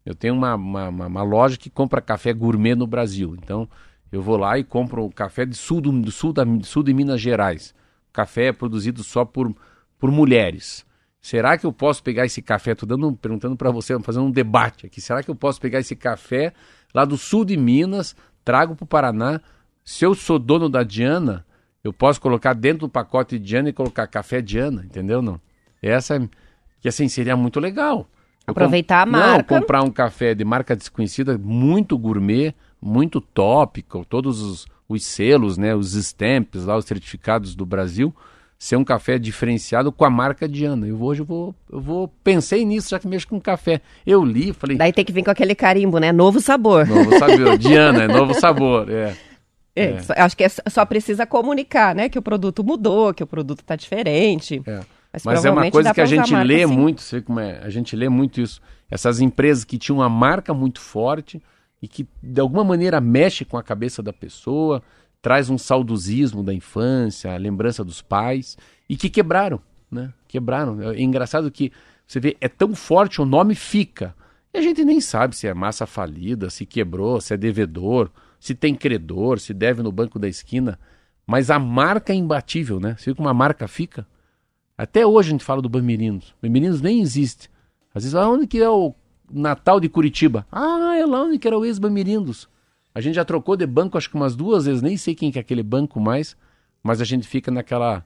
Eu tenho uma, uma, uma, loja que compra café gourmet no Brasil. Então, eu vou lá e compro o café do sul, do, do sul, da, sul de Minas Gerais. Café é produzido só por, por mulheres. Será que eu posso pegar esse café? Estou dando, perguntando para você, fazendo um debate aqui. Será que eu posso pegar esse café lá do sul de Minas, trago para o Paraná? Se eu sou dono da Diana, eu posso colocar dentro do pacote Diana e colocar café Diana, entendeu? Não. Essa que assim seria muito legal. Aproveitar a marca. Não, comprar um café de marca desconhecida, muito gourmet, muito tópico, todos os, os selos, né, os stamps lá, os certificados do Brasil, ser um café diferenciado com a marca Diana. Eu hoje eu vou, eu vou pensei nisso já que mexo com café. Eu li, falei. Daí tem que vir com aquele carimbo, né? Novo sabor. Novo sabor, Diana, é (laughs) novo sabor, é. É, é. Só, acho que é, só precisa comunicar, né? Que o produto mudou, que o produto está diferente. É. Mas, Mas é uma coisa que a gente lê marca, muito, vê como é, a gente lê muito isso. Essas empresas que tinham uma marca muito forte e que de alguma maneira mexe com a cabeça da pessoa, traz um saudosismo da infância, a lembrança dos pais e que quebraram, né? Quebraram. É engraçado que você vê, é tão forte, o nome fica. E a gente nem sabe se é massa falida, se quebrou, se é devedor, se tem credor, se deve no banco da esquina. Mas a marca é imbatível, né? Você vê como a marca fica? Até hoje a gente fala do Bamirinos. Bamirinos nem existe. Às vezes, onde que é o Natal de Curitiba? Ah, é lá onde que era o ex-Bamirindos. A gente já trocou de banco acho que umas duas vezes, nem sei quem que é aquele banco mais, mas a gente fica naquela...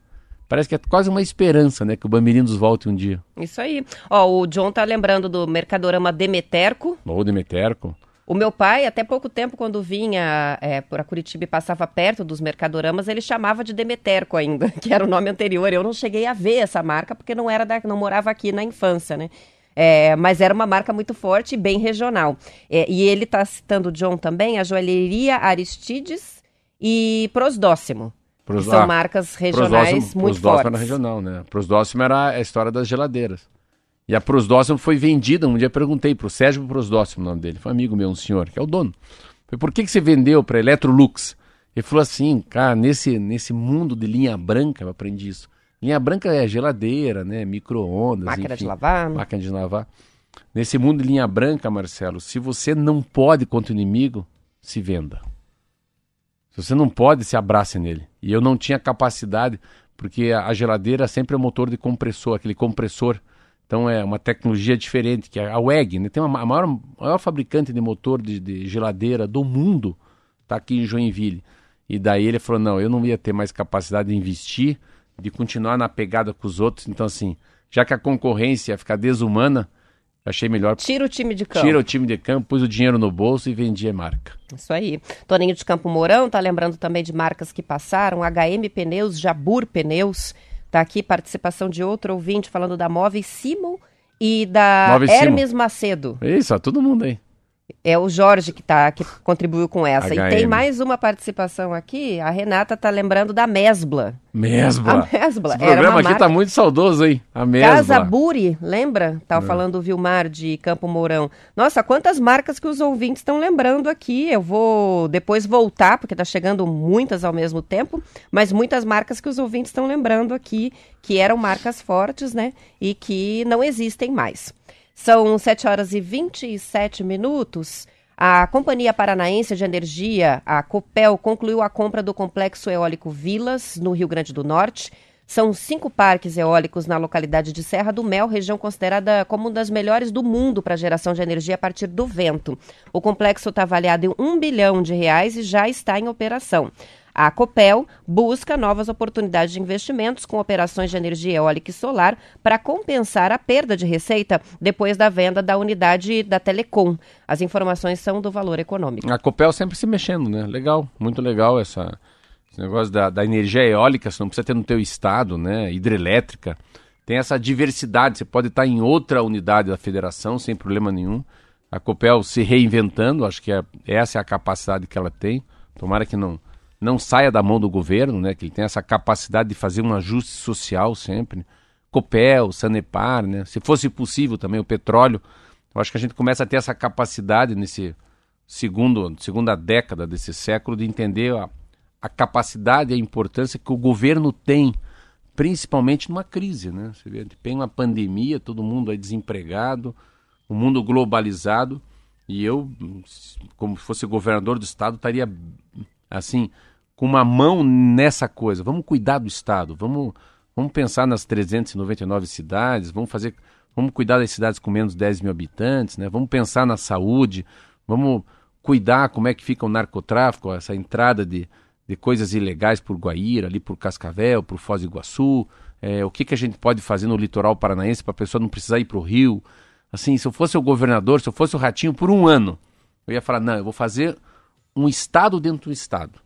Parece que é quase uma esperança, né? Que o Bamirindos volte um dia. Isso aí. Ó, o John tá lembrando do Mercadorama Demeterco. Ou Demeterco. O meu pai, até pouco tempo, quando vinha é, por Curitiba e passava perto dos mercadoramas, ele chamava de Demeterco ainda, (laughs) que era o nome anterior. Eu não cheguei a ver essa marca porque não era da, não morava aqui na infância, né? É, mas era uma marca muito forte e bem regional. É, e ele está citando, John, também, a joalheria Aristides e Prosdóximo. Pros, são ah, marcas regionais Prosdóximo, muito Prosdóximo fortes. era regional, né? Prosdóximo era a história das geladeiras. E a Prosdóximo foi vendida. Um dia perguntei para o Sérgio Prosdóximo, o nome dele. Foi um amigo meu, um senhor, que é o dono. Falei, por que, que você vendeu para Electrolux? Ele falou assim, cara, nesse, nesse mundo de linha branca, eu aprendi isso. Linha branca é geladeira, né? Micro-ondas. Máquina enfim, de lavar. Máquina de lavar. Nesse mundo de linha branca, Marcelo, se você não pode contra o inimigo, se venda. Se você não pode, se abrace nele. E eu não tinha capacidade, porque a geladeira sempre é motor de compressor, aquele compressor então é uma tecnologia diferente, que é a WEG, né? tem uma, a maior, maior fabricante de motor de, de geladeira do mundo, está aqui em Joinville. E daí ele falou, não, eu não ia ter mais capacidade de investir, de continuar na pegada com os outros. Então assim, já que a concorrência ia ficar desumana, achei melhor... Tira o time de campo. Tira o time de campo, pus o dinheiro no bolso e vendi a marca. Isso aí. Toninho de Campo Mourão tá lembrando também de marcas que passaram, HM Pneus, Jabur Pneus... Está aqui participação de outro ouvinte falando da Móveis Simon e da Móveis Hermes Simon. Macedo. Isso, ó, todo mundo aí. É o Jorge que, tá, que contribuiu com essa. HM. E tem mais uma participação aqui. A Renata tá lembrando da Mesbla. Mesbla. A Mesbla. Esse programa aqui marca... tá muito saudoso, hein? A Mesbla. Casa Buri, lembra? Tava é. falando o Vilmar de Campo Mourão. Nossa, quantas marcas que os ouvintes estão lembrando aqui. Eu vou depois voltar, porque tá chegando muitas ao mesmo tempo, mas muitas marcas que os ouvintes estão lembrando aqui, que eram marcas fortes, né? E que não existem mais. São 7 horas e 27 minutos. A Companhia Paranaense de Energia, a Copel, concluiu a compra do complexo eólico Vilas, no Rio Grande do Norte. São cinco parques eólicos na localidade de Serra do Mel, região considerada como uma das melhores do mundo para geração de energia a partir do vento. O complexo está avaliado em um bilhão de reais e já está em operação. A Copel busca novas oportunidades de investimentos com operações de energia eólica e solar para compensar a perda de receita depois da venda da unidade da Telecom. As informações são do valor econômico. A Copel sempre se mexendo, né? Legal, muito legal essa, esse negócio da, da energia eólica, você não precisa ter no teu estado, né? Hidrelétrica. Tem essa diversidade, você pode estar em outra unidade da federação sem problema nenhum. A Copel se reinventando, acho que é, essa é a capacidade que ela tem. Tomara que não não saia da mão do governo, né? Que ele tem essa capacidade de fazer um ajuste social sempre. Copel, Sanepar, né? Se fosse possível também o petróleo, eu acho que a gente começa a ter essa capacidade nesse segundo segunda década desse século de entender a, a capacidade e a importância que o governo tem, principalmente numa crise, né? Você vê, tem uma pandemia, todo mundo é desempregado, o um mundo globalizado, e eu, como fosse governador do estado, estaria assim com uma mão nessa coisa. Vamos cuidar do Estado, vamos, vamos pensar nas 399 cidades, vamos fazer, vamos cuidar das cidades com menos de 10 mil habitantes, né? vamos pensar na saúde, vamos cuidar como é que fica o narcotráfico, essa entrada de, de coisas ilegais por Guaíra, ali por Cascavel, por Foz do Iguaçu, é, o que, que a gente pode fazer no litoral paranaense para a pessoa não precisar ir para o Rio. Assim, se eu fosse o governador, se eu fosse o Ratinho por um ano, eu ia falar, não, eu vou fazer um Estado dentro do Estado.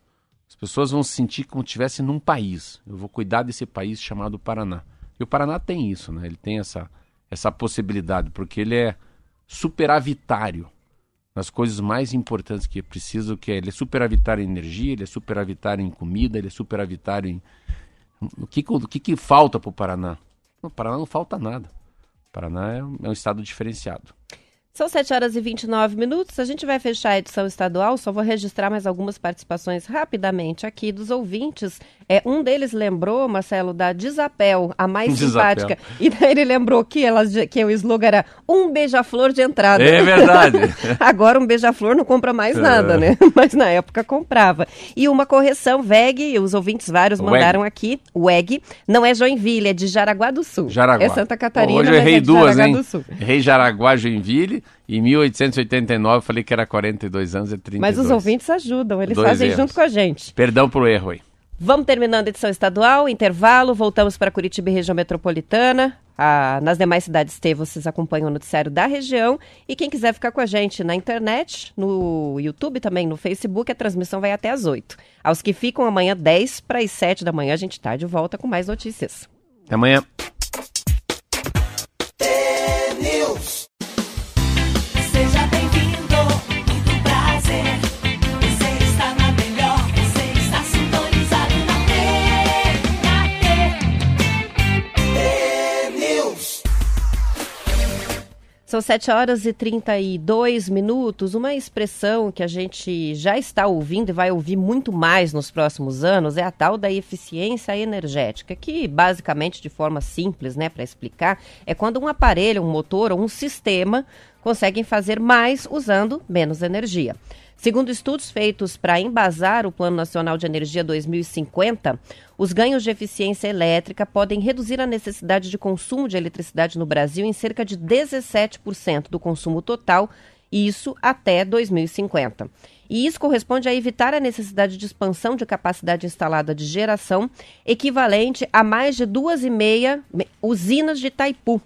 As pessoas vão se sentir como se estivessem num país. Eu vou cuidar desse país chamado Paraná. E o Paraná tem isso, né? Ele tem essa, essa possibilidade, porque ele é superavitário nas coisas mais importantes que é preciso, que é, ele é superavitário em energia, ele é superavitário em comida, ele é superavitário em... O que, o que, que falta para o Paraná? No Paraná não falta nada. O Paraná é um, é um estado diferenciado. São 7 horas e 29 minutos. A gente vai fechar a edição estadual. Só vou registrar mais algumas participações rapidamente aqui dos ouvintes. É, um deles lembrou, Marcelo, da Desapel, a mais Desapel. simpática. E daí ele lembrou que, ela, que o slogan era um beija-flor de entrada. É verdade. (laughs) Agora um beija-flor não compra mais nada, é. né? (laughs) Mas na época comprava. E uma correção, VEG, os ouvintes vários mandaram WEG. aqui. WEG não é Joinville, é de Jaraguá do Sul. Jaraguá. É Santa Catarina, Hoje eu errei é duas, Jaraguá hein? do Sul. Errei Jaraguá, Joinville em 1889 eu falei que era 42 anos, é 32. Mas os ouvintes ajudam, eles Dois fazem erros. junto com a gente. Perdão pro erro aí. Vamos terminando a edição estadual, intervalo, voltamos para Curitiba e região metropolitana. Ah, nas demais cidades T, vocês acompanham o noticiário da região. E quem quiser ficar com a gente na internet, no YouTube também, no Facebook, a transmissão vai até às 8. Aos que ficam amanhã, 10 para as 7 da manhã, a gente está de volta com mais notícias. Até amanhã. São 7 horas e 32 minutos. Uma expressão que a gente já está ouvindo e vai ouvir muito mais nos próximos anos é a tal da eficiência energética, que basicamente, de forma simples, né, para explicar, é quando um aparelho, um motor ou um sistema conseguem fazer mais usando menos energia. Segundo estudos feitos para embasar o Plano Nacional de Energia 2050, os ganhos de eficiência elétrica podem reduzir a necessidade de consumo de eletricidade no Brasil em cerca de 17% do consumo total, isso até 2050. E isso corresponde a evitar a necessidade de expansão de capacidade instalada de geração, equivalente a mais de duas e meia usinas de Itaipu,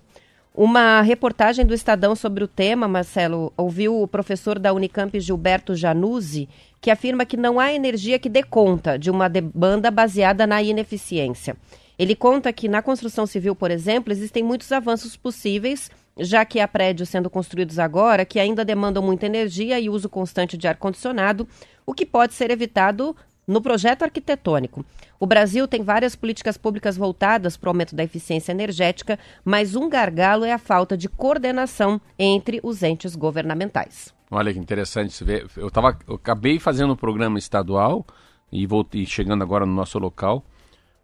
uma reportagem do Estadão sobre o tema, Marcelo, ouviu o professor da Unicamp Gilberto Januzzi, que afirma que não há energia que dê conta de uma demanda baseada na ineficiência. Ele conta que na construção civil, por exemplo, existem muitos avanços possíveis, já que há prédios sendo construídos agora que ainda demandam muita energia e uso constante de ar-condicionado, o que pode ser evitado no projeto arquitetônico. O Brasil tem várias políticas públicas voltadas para o aumento da eficiência energética, mas um gargalo é a falta de coordenação entre os entes governamentais. Olha que interessante ver. Eu, tava, eu acabei fazendo um programa estadual e voltei chegando agora no nosso local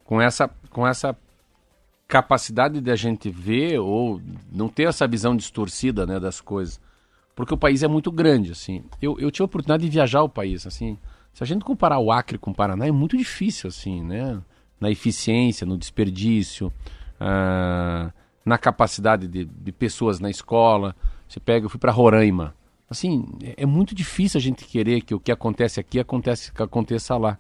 com essa, com essa capacidade de a gente ver ou não ter essa visão distorcida né, das coisas. Porque o país é muito grande, assim. Eu, eu tive a oportunidade de viajar o país, assim. Se a gente comparar o Acre com o Paraná, é muito difícil, assim, né? Na eficiência, no desperdício, ah, na capacidade de, de, pessoas na escola. Você pega, eu fui para Roraima. Assim, é, é, muito difícil a gente querer que o que acontece aqui acontece, que aconteça lá.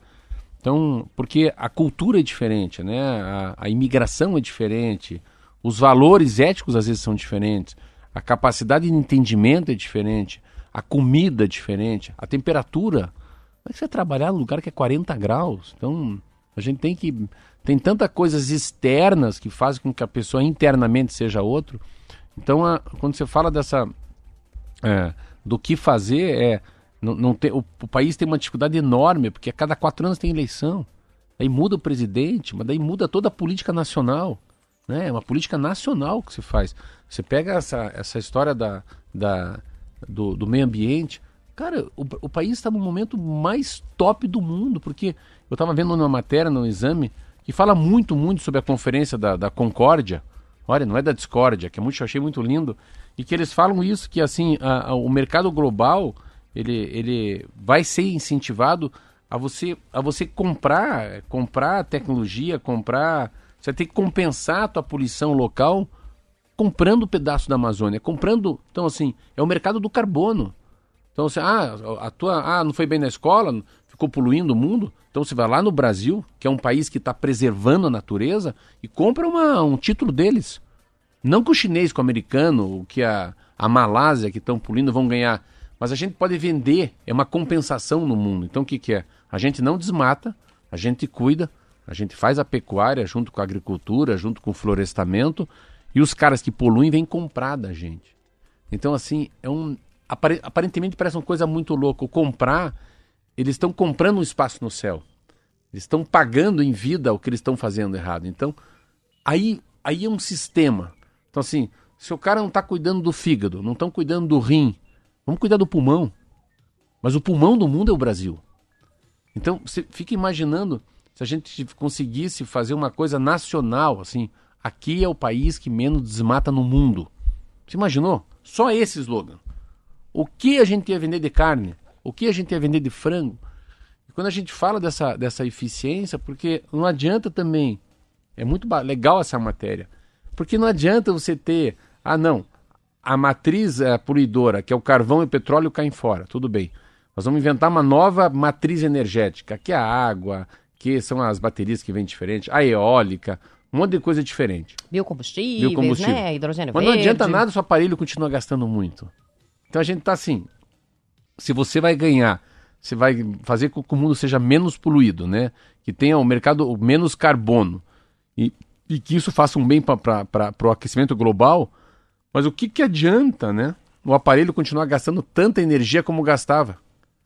Então, porque a cultura é diferente, né? A, a, imigração é diferente, os valores éticos às vezes são diferentes, a capacidade de entendimento é diferente, a comida é diferente, a temperatura. Como é que você vai trabalhar num lugar que é 40 graus? Então, a gente tem que. Tem tantas coisas externas que fazem com que a pessoa internamente seja outro. Então, a, quando você fala dessa. É, do que fazer, é não, não tem, o, o, país tem uma dificuldade enorme, porque a cada quatro anos tem eleição. Aí muda o presidente, mas daí muda toda a política nacional. Né? É uma política nacional que se faz. Você pega essa, essa história da, da, do, do meio ambiente. Cara, o, o país está no momento mais top do mundo, porque eu estava vendo uma matéria no exame que fala muito, muito sobre a conferência da, da Concórdia. Olha, não é da discórdia, que é muito, eu achei muito lindo. E que eles falam isso, que assim, a, a, o mercado global ele, ele vai ser incentivado a você, a você comprar, comprar tecnologia, comprar. Você tem que compensar a tua poluição local comprando um pedaço da Amazônia, comprando. Então, assim, é o mercado do carbono. Então, você, ah, a tua, ah, não foi bem na escola, ficou poluindo o mundo. Então, você vai lá no Brasil, que é um país que está preservando a natureza, e compra uma, um título deles. Não que o chinês, com o americano, que a, a Malásia, que estão poluindo, vão ganhar mas a gente pode vender, é uma compensação no mundo. Então o que, que é? A gente não desmata, a gente cuida, a gente faz a pecuária junto com a agricultura, junto com o florestamento, e os caras que poluem vêm comprar da gente. Então, assim, é um. Aparentemente parece uma coisa muito louca. Comprar, eles estão comprando um espaço no céu. Eles estão pagando em vida o que eles estão fazendo errado. Então, aí, aí é um sistema. Então, assim, se o cara não está cuidando do fígado, não estão cuidando do rim, Vamos cuidar do pulmão. Mas o pulmão do mundo é o Brasil. Então, você fica imaginando se a gente conseguisse fazer uma coisa nacional, assim, aqui é o país que menos desmata no mundo. Você imaginou? Só esse slogan. O que a gente ia vender de carne? O que a gente ia vender de frango? E quando a gente fala dessa, dessa eficiência, porque não adianta também, é muito legal essa matéria, porque não adianta você ter, ah não, a matriz é, poluidora, que é o carvão e o petróleo, caem fora. Tudo bem. Nós vamos inventar uma nova matriz energética, que é a água, que são as baterias que vêm diferentes, a eólica, um monte de coisa diferente. Biocombustíveis, Biocombustível. né? Hidrogênio Mas verde. não adianta nada se o aparelho continua gastando muito. Então a gente está assim, se você vai ganhar, você vai fazer com que o mundo seja menos poluído, né? Que tenha o mercado menos carbono e, e que isso faça um bem para o aquecimento global, mas o que, que adianta, né? O aparelho continuar gastando tanta energia como gastava.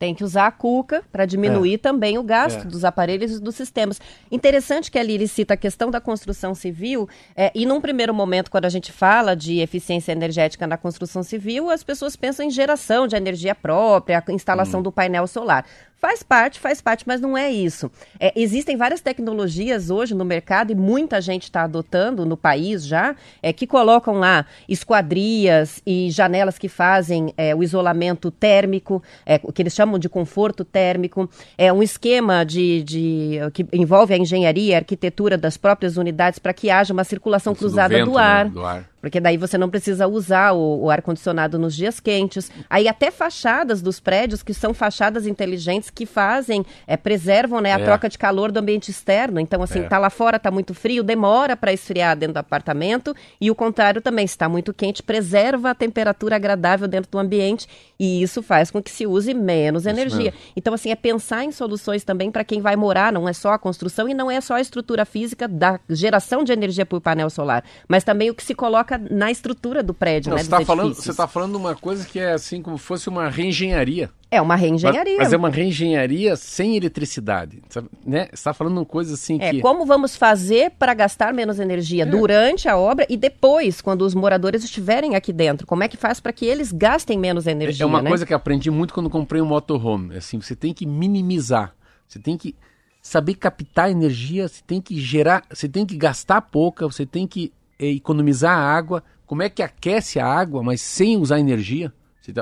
Tem que usar a cuca para diminuir é. também o gasto é. dos aparelhos e dos sistemas. Interessante que ali ele cita a questão da construção civil, é, e num primeiro momento, quando a gente fala de eficiência energética na construção civil, as pessoas pensam em geração de energia própria, instalação hum. do painel solar. Faz parte, faz parte, mas não é isso. É, existem várias tecnologias hoje no mercado e muita gente está adotando no país já, é, que colocam lá esquadrias e janelas que fazem é, o isolamento térmico, é, o que eles chamam de conforto térmico. É um esquema de, de que envolve a engenharia e a arquitetura das próprias unidades para que haja uma circulação cruzada do, vento, do, ar, né? do ar. Porque daí você não precisa usar o, o ar-condicionado nos dias quentes. Aí até fachadas dos prédios, que são fachadas inteligentes, que fazem, é, preservam né, a é. troca de calor do ambiente externo. Então, assim, é. tá lá fora, tá muito frio, demora para esfriar dentro do apartamento. E o contrário também, se está muito quente, preserva a temperatura agradável dentro do ambiente. E isso faz com que se use menos energia. Então, assim, é pensar em soluções também para quem vai morar, não é só a construção e não é só a estrutura física da geração de energia por painel solar, mas também o que se coloca coloca na estrutura do prédio, Não, né? Você está falando, você tá falando uma coisa que é assim como fosse uma reengenharia. É uma reengenharia. Mas, mas é uma reengenharia sem eletricidade. Né? Você está falando uma coisa assim é, que. Como vamos fazer para gastar menos energia é. durante a obra e depois, quando os moradores estiverem aqui dentro? Como é que faz para que eles gastem menos energia? É uma né? coisa que aprendi muito quando comprei um motorhome. Assim, você tem que minimizar. Você tem que saber captar energia, você tem que gerar, você tem que gastar pouca, você tem que é economizar a água. Como é que aquece a água, mas sem usar energia?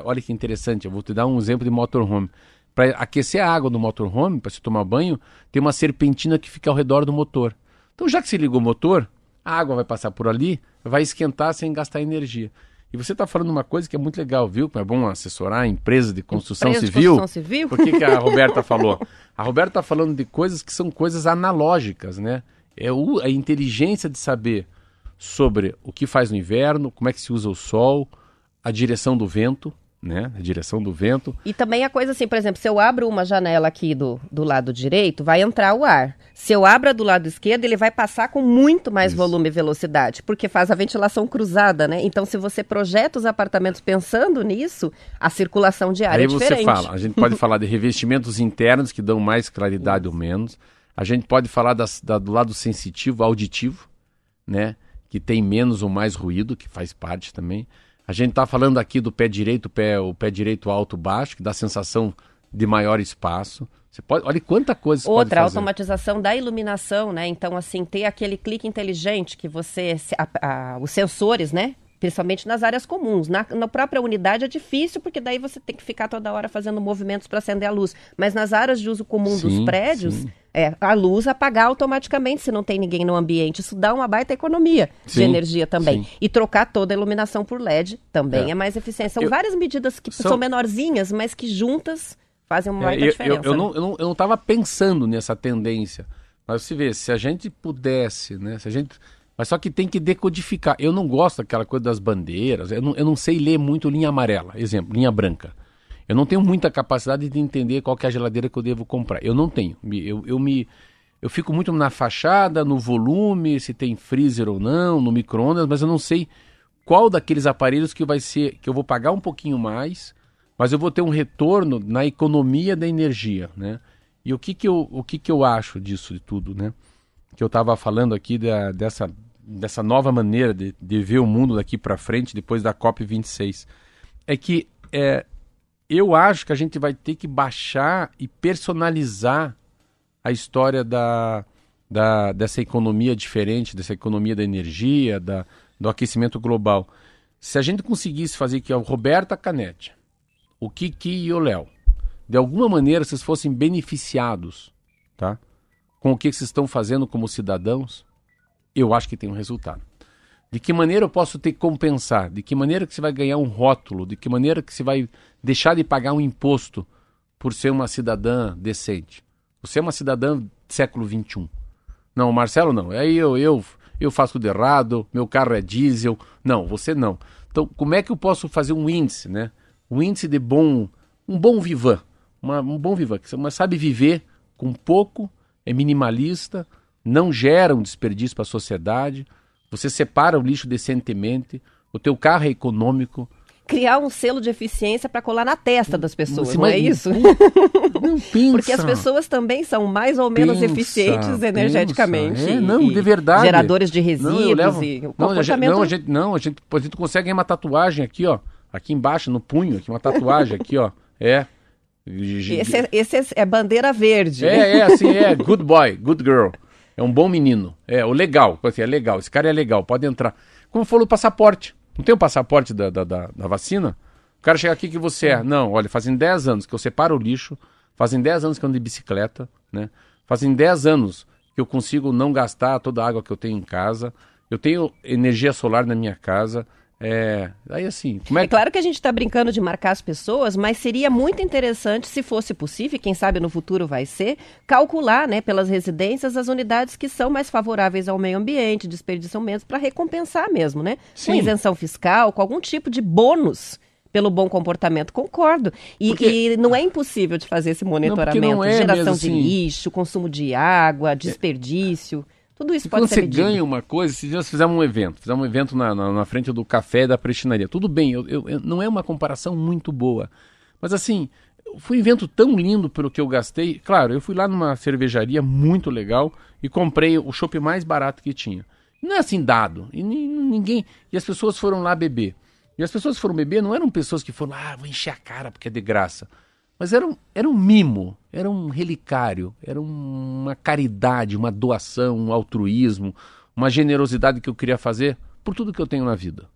Olha que interessante, eu vou te dar um exemplo de motorhome. Para aquecer a água do motorhome, para se tomar banho, tem uma serpentina que fica ao redor do motor. Então, já que se ligou o motor, a água vai passar por ali, vai esquentar sem gastar energia. E você está falando uma coisa que é muito legal, viu? É bom assessorar a empresa de construção Empresa de civil. construção civil? Por que, que a (laughs) Roberta falou? A Roberta está falando de coisas que são coisas analógicas, né? É o, a inteligência de saber sobre o que faz no inverno, como é que se usa o sol, a direção do vento, né? A direção do vento. E também a coisa assim, por exemplo, se eu abro uma janela aqui do, do lado direito, vai entrar o ar. Se eu abro do lado esquerdo, ele vai passar com muito mais Isso. volume e velocidade, porque faz a ventilação cruzada, né? Então, se você projeta os apartamentos pensando nisso, a circulação de ar Aí é você diferente. fala, a gente pode (laughs) falar de revestimentos internos que dão mais claridade ou menos. A gente pode falar das- da- do lado sensitivo, auditivo, né? Que tem menos ou mais ruído, que faz parte também. A gente está falando aqui do pé direito, o pé, o pé direito alto baixo, que dá sensação de maior espaço. Você pode, olha quanta coisa você Outra, a automatização da iluminação, né? Então, assim, ter aquele clique inteligente que você. a- a- os sensores, né? Principalmente nas áreas comuns. Na, na própria unidade é difícil, porque daí você tem que ficar toda hora fazendo movimentos para acender a luz. Mas nas áreas de uso comum dos Sim, prédios, sim. É a luz apagar automaticamente se não tem ninguém no ambiente. Isso dá uma baita economia de Sim, energia também. sim. E trocar toda a iluminação por LED também é, É. mais eficiente. São Eu- várias medidas que São- são menorzinhas, mas que juntas fazem uma É, baita eu, diferença. eu, eu né? não, eu, não, eu não tava pensando nessa tendência. Mas você vê, se a gente pudesse, né? Se a gente... Mas só que tem que decodificar. Eu não gosto daquela coisa das bandeiras. Eu não, eu não sei ler muito linha amarela. Exemplo, linha branca. Eu não tenho muita capacidade de entender qual é a geladeira que eu devo comprar. Eu não tenho. Eu, eu me... Eu fico muito na fachada, no volume, se tem freezer ou não, no micro-ondas, mas eu não sei qual daqueles aparelhos que vai ser que eu vou pagar um pouquinho mais, mas eu vou ter um retorno na economia da energia, né? E o que que eu, o que que eu acho disso de tudo, né? Que eu estava falando aqui da, dessa, dessa nova maneira de, de ver o mundo daqui para frente, depois da COP26, é que é, eu acho que a gente vai ter que baixar e personalizar a história da, da, dessa economia diferente, dessa economia da energia, da, do aquecimento global. Se a gente conseguisse fazer que a Roberta Canetti, o Kiki e o Léo, de alguma maneira vocês fossem beneficiados, tá? Com o que vocês estão fazendo como cidadãos, eu acho que tem um resultado. De que maneira eu posso que compensar? De que maneira que você vai ganhar um rótulo? De que maneira que você vai deixar de pagar um imposto por ser uma cidadã decente? Você é uma cidadã do século XXI. Não, Marcelo não. Aí eu, eu, eu faço tudo errado, meu carro é diesel. Não, você não. Então, como é que eu posso fazer um índice, né? Um índice de bom, um bom vivan, uma, um bom vivan, que você sabe viver com pouco, é minimalista, não gera um desperdício para a sociedade, você separa o lixo decentemente, o teu carro é econômico. criar um selo de eficiência para colar na testa das pessoas, Você não é isso? Não (laughs) pensa. Porque as pessoas também são mais ou menos Pensa, eficientes energeticamente. pensa. É, não, de verdade. Geradores de resíduos Não, levo- e o não, a gente, comportamento... não, a gente, não, a gente, a gente consegue uma tatuagem aqui, ó. Aqui embaixo, no punho, aqui, uma tatuagem aqui, ó. É. Esse, é, esse é- é bandeira verde. É, é assim, é. Good boy, good girl. É um bom menino. É, o legal. Assim, é legal. Esse cara é legal, pode entrar. Como falou o passaporte. Não tem o passaporte da, da, da, da vacina? O cara chega aqui que você é. Não, olha, fazem 10 anos que eu separo o lixo, fazem 10 anos que eu ando de bicicleta, né? Fazem 10 anos que eu consigo não gastar toda a água que eu tenho em casa. Eu tenho energia solar na minha casa. É. Aí assim, é É claro que a gente está brincando de marcar as pessoas, mas seria muito interessante, se fosse possível, e quem sabe no futuro vai ser, calcular, né, pelas residências as unidades que são mais favoráveis ao meio ambiente, desperdiçam menos, para recompensar mesmo, né? Com Sim. isenção fiscal, com algum tipo de bônus pelo bom comportamento, concordo. E, Porque- e não é impossível de fazer esse monitoramento. é Geração mesmo de assim. lixo, consumo de água, desperdício, tudo isso E pode quando ser você medido. ganha uma coisa, se nós fizemos um evento, fizemos um evento na, na, na frente do café da prestinaria, tudo bem, eu, eu- eu- não é uma comparação muito boa, mas assim, foi um evento tão lindo pelo que eu gastei. Claro, eu fui lá numa cervejaria muito legal e comprei o chopp mais barato que tinha. Não é assim dado, e ni- ninguém, e as pessoas foram lá beber. E as pessoas que foram beber não eram pessoas que foram, ah, vou encher a cara porque é de graça. Mas era um, era um mimo, era um relicário, era um- uma caridade, uma doação, um altruísmo, uma generosidade que eu queria fazer por tudo que eu tenho na vida.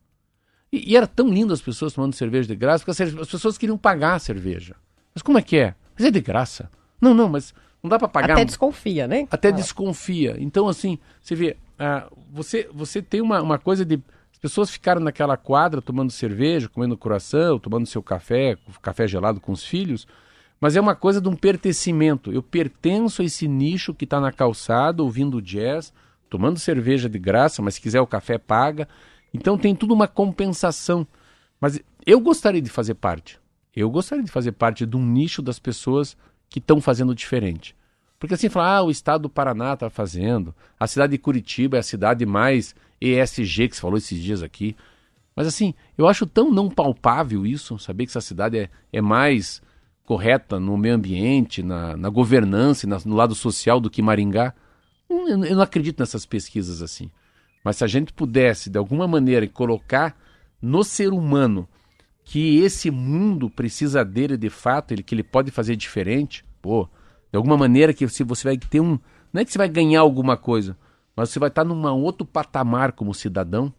E, e era tão lindo as pessoas tomando cerveja de graça, porque as, pessoas queriam pagar a cerveja. Mas como é que é? Mas é de graça. Não, não, mas não dá para pagar. Até desconfia, né? Até desconfia. Então, assim, você vê, ah, você, você tem uma, uma coisa de. As pessoas ficaram naquela quadra tomando cerveja, comendo coração, tomando seu café, café gelado com os filhos, mas é uma coisa de um pertencimento. Eu pertenço a esse nicho que está na calçada, ouvindo jazz, tomando cerveja de graça, mas se quiser o café paga. Então tem tudo uma compensação. Mas eu gostaria de fazer parte. Eu gostaria de fazer parte de um nicho das pessoas que estão fazendo diferente. Porque assim, falar, ah, o estado do Paraná está fazendo, a cidade de Curitiba é a cidade mais ESG que você falou esses dias aqui. Mas assim, eu acho tão não palpável isso, saber que essa cidade é, é mais correta no meio ambiente, na, na governança, na, no lado social do que Maringá. Eu, eu não acredito nessas pesquisas assim. Mas se a gente pudesse, de alguma maneira, colocar no ser humano que esse mundo precisa dele de fato, ele, que ele pode fazer diferente, pô, de alguma maneira que se você vai ter um. Não é que você vai ganhar alguma coisa, mas você vai estar num outro patamar como cidadão.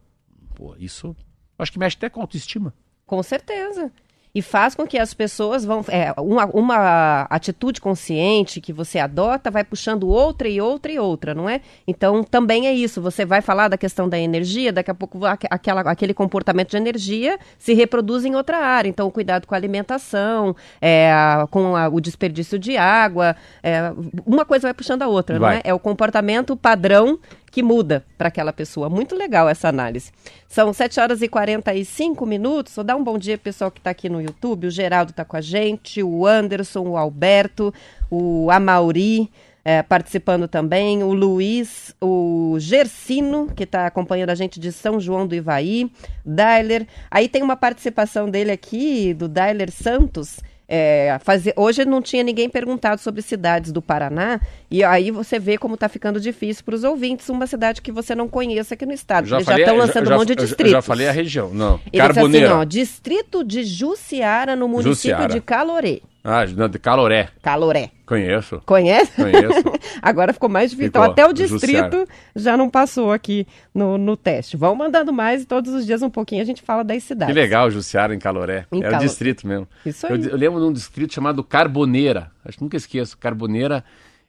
Pô, isso acho que mexe até com a autoestima. Com certeza e faz com que as pessoas vão. É, uma, uma atitude consciente que você adota vai puxando outra e outra e outra, não é? Então também é isso. Você vai falar da questão da energia, daqui a pouco aquela, aquele comportamento de energia se reproduz em outra área. Então, o cuidado com a alimentação, é, com a, o desperdício de água, é, uma coisa vai puxando a outra, vai. não é? É o comportamento padrão que muda para aquela pessoa. Muito legal essa análise. São 7 horas e 45 minutos. Vou dar um bom dia pessoal que está aqui no YouTube. O Geraldo está com a gente, o Anderson, o Alberto, o Amauri. É, participando também, o Luiz, o Gersino, que está acompanhando a gente de São João do Ivaí, Dailer. Aí tem uma participação dele aqui, do Dailer Santos, é, fazer, hoje não tinha ninguém perguntado sobre cidades do Paraná, e aí você vê como está ficando difícil para os ouvintes uma cidade que você não conheça aqui no estado. Já, falei, já estão lançando já, um monte de distritos. Já, já falei a região, não. Ele Carboneira. Assim, ó, distrito de Jussiara, no município Jussiara. de Calorê. Ah, de Caloré. Caloré. Conheço. Conhece? Conheço. (laughs) Agora ficou mais difícil. Ficou, então, até o distrito já não passou aqui no, no teste. Vão mandando mais e todos os dias um pouquinho a gente fala das cidades. Que legal, Jussiara em Caloré. Em Era o distrito mesmo. Isso aí. Eu, eu, lembro de um distrito chamado Carboneira. Acho que nunca esqueço. Carboneira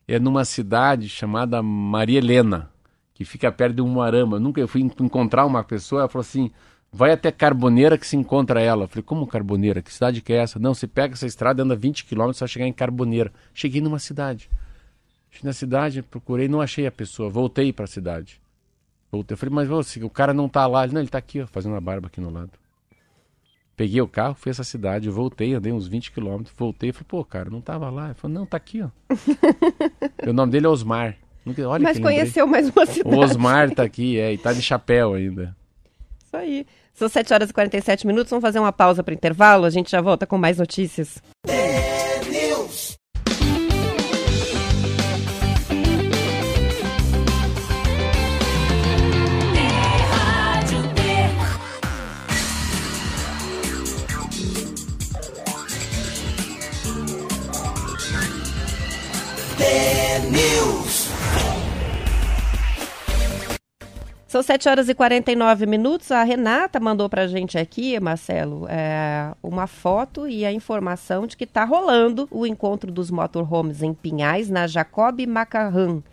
é numa cidade chamada Maria Helena, que fica perto de Umuarama. Eu nunca eu fui encontrar uma pessoa, ela falou assim vai até Carboneira que se encontra ela. Eu falei, como Carboneira? Que cidade que é essa? Não, você pega essa estrada, anda 20 quilômetros, vai chegar em Carboneira. Cheguei numa cidade. Cheguei na cidade, procurei, não achei a pessoa. Voltei para a cidade. Voltei. Eu falei, mas você, o cara não tá lá. Ele, não, ele tá aqui, ó, fazendo a barba aqui no lado. Peguei o carro, fui a essa cidade, voltei, andei uns 20 quilômetros, voltei. Falei, pô, cara, não tava lá. Ele falou, não, tá aqui, ó. (laughs) o nome dele é Osmar. Olha mas conheceu mais uma cidade. O Osmar tá aqui, é, e tá de chapéu ainda. Aí. São 7 horas e 47 minutos. Vamos fazer uma pausa para intervalo. A gente já volta com mais notícias. São 7 horas e 49 minutos. A Renata mandou para a gente aqui, Marcelo, é, uma foto e a informação de que está rolando o encontro dos motorhomes em Pinhais, na Jacob Macarrão.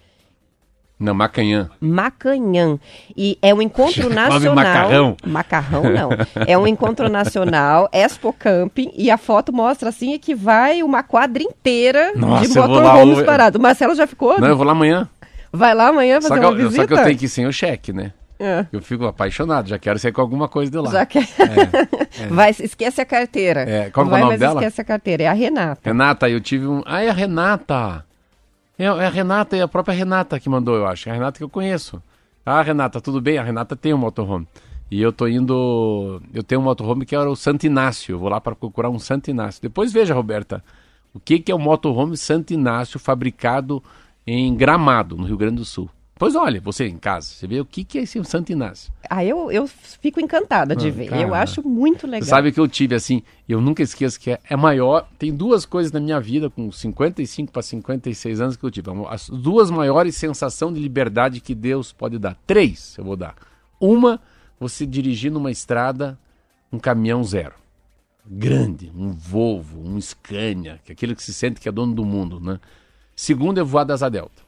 Não, Macanhã. Macanhã. E é um encontro nacional. macarrão. Macarrão, não. (laughs) É um encontro nacional, Expo Camping, e a foto mostra assim que vai uma quadra inteira Nossa, de motorhomes parados. O Marcelo já ficou? Não, eu vou lá amanhã. Vai lá amanhã fazer só uma visita? Só que eu tenho que ir sem o cheque, né? É. Eu fico apaixonado, já quero sair com alguma coisa de lá. Já quer. É, é. (laughs) Vai, esquece a carteira. É, qual Vai, é o nome dela? esquece a carteira. É a Renata. Renata, eu tive um. Ah, é a Renata. É, é a Renata, é a própria Renata que mandou, eu acho. É a Renata que eu conheço. Ah, Renata, tudo bem? A Renata tem um motorhome. E eu tô indo. Eu tenho um motorhome que era o Santo Inácio. Eu vou lá para procurar um Santo Inácio. Depois veja, Roberta, o que, que é o motorhome Santo Inácio fabricado em Gramado, no Rio Grande do Sul. Pois olha, você em casa, você vê o que, que é esse Santo Inácio. Ah, eu, eu fico encantada de ah, ver. Cara, eu acho muito legal. Você sabe que eu tive assim, eu nunca esqueço que é, é maior. Tem duas coisas na minha vida, com 55 para 56 anos, que eu tive. As duas maiores sensações de liberdade que Deus pode dar. Três eu vou dar. Uma, você dirigir numa estrada um caminhão zero. Grande, um Volvo, um Scania, que é aquele que se sente que é dono do mundo, né? Segundo é voar da Asa Delta.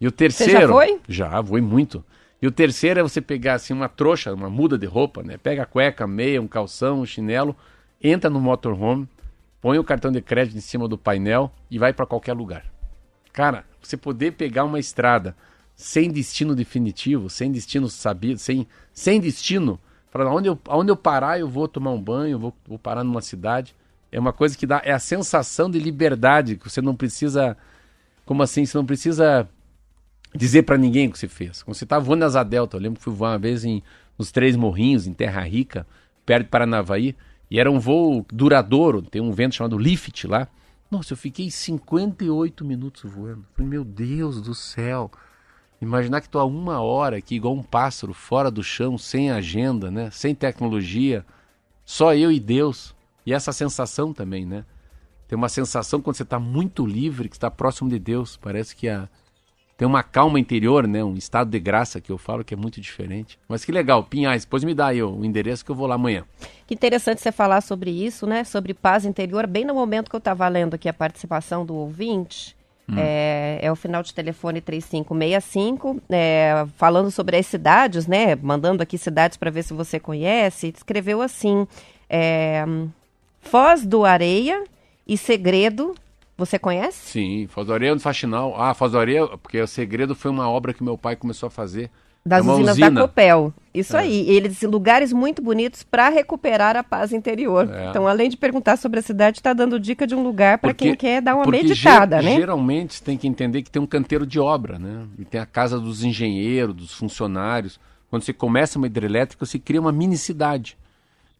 E o terceiro. Você já foi? Já, voei muito. E o terceiro é você pegar assim uma trouxa, uma muda de roupa, né? Pega a cueca, meia, um calção, um chinelo, entra no motorhome, põe o cartão de crédito em cima do painel e vai para qualquer lugar. Cara, você poder pegar uma estrada sem destino definitivo, sem destino sabido, sem, sem destino, para onde eu, onde eu parar eu vou tomar um banho, vou, vou parar numa cidade. É uma coisa que dá, é a sensação de liberdade, que você não precisa, como assim, você não precisa dizer para ninguém o que você fez. Quando você estava voando nas Delta, eu lembro que fui voar uma vez em, nos Três Morrinhos, em Terra Rica, perto de Paranavaí, e era um voo duradouro, tem um vento chamado lift lá. Nossa, eu fiquei 58 minutos voando. Falei, meu Deus do céu. Imaginar que estou há uma hora aqui, igual um pássaro, fora do chão, sem agenda, né? sem tecnologia, só eu e Deus. E essa sensação também, né? Tem uma sensação quando você está muito livre, que está próximo de Deus. Parece que a, tem uma calma interior, né? Um estado de graça que eu falo que é muito diferente. Mas que legal, Pinhais, depois me dá aí o endereço que eu vou lá amanhã. Que interessante você falar sobre isso, né? Sobre paz interior, bem no momento que eu estava lendo aqui a participação do ouvinte. Hum. É, é, o final de telefone 3565, é, falando sobre as cidades, né? Mandando aqui cidades para ver se você conhece. Escreveu assim: é, Foz do Areia e Segredo você conhece? Sim, Foz do no Faxinal. Ah, Areia, porque o Segredo foi uma obra que meu pai começou a fazer. Das é usinas usina. da Copel. Isso é. aí. Eles lugares muito bonitos para recuperar a paz interior. É. Então, além de perguntar sobre a cidade, está dando dica de um lugar para quem quer dar uma meditada, ger né? Geralmente tem que entender que tem um canteiro de obra, né? E tem a casa dos engenheiros, dos funcionários. Quando você começa uma hidrelétrica, você cria uma mini cidade.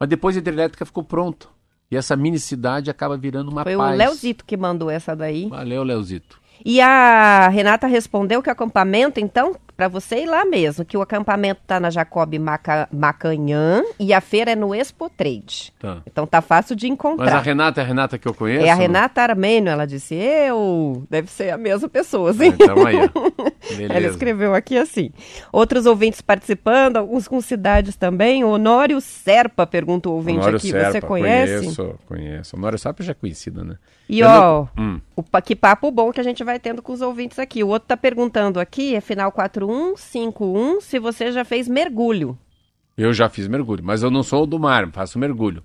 Mas depois a hidrelétrica ficou pronta. E essa mini cidade acaba virando uma Foi paz. Foi o Leozito que mandou essa daí. Valeu, Leozito. E a Renata respondeu que o acampamento, então, para você ir lá mesmo, que o acampamento tá na Jacob Maca, Macanhã e a feira é no Expo Trade. Tá. Então tá fácil de encontrar. Mas a Renata é a Renata que eu conheço? É a Renata Armênio, ela disse, eu, deve ser a mesma pessoa, sim. É, então aí. (laughs) Ela escreveu aqui assim. Outros ouvintes participando, alguns com cidades também. Honório Serpa, pergunta o ouvinte Honório aqui, Serpa, você conhece? Conheço, conheço. Honório Serpa já é conhecida, né? E eu ó, não... hum. o, que papo bom que a gente vai tendo com os ouvintes aqui. O outro tá perguntando aqui, é final 4151, se você já fez mergulho. Eu já fiz mergulho, mas eu não sou do mar, faço mergulho.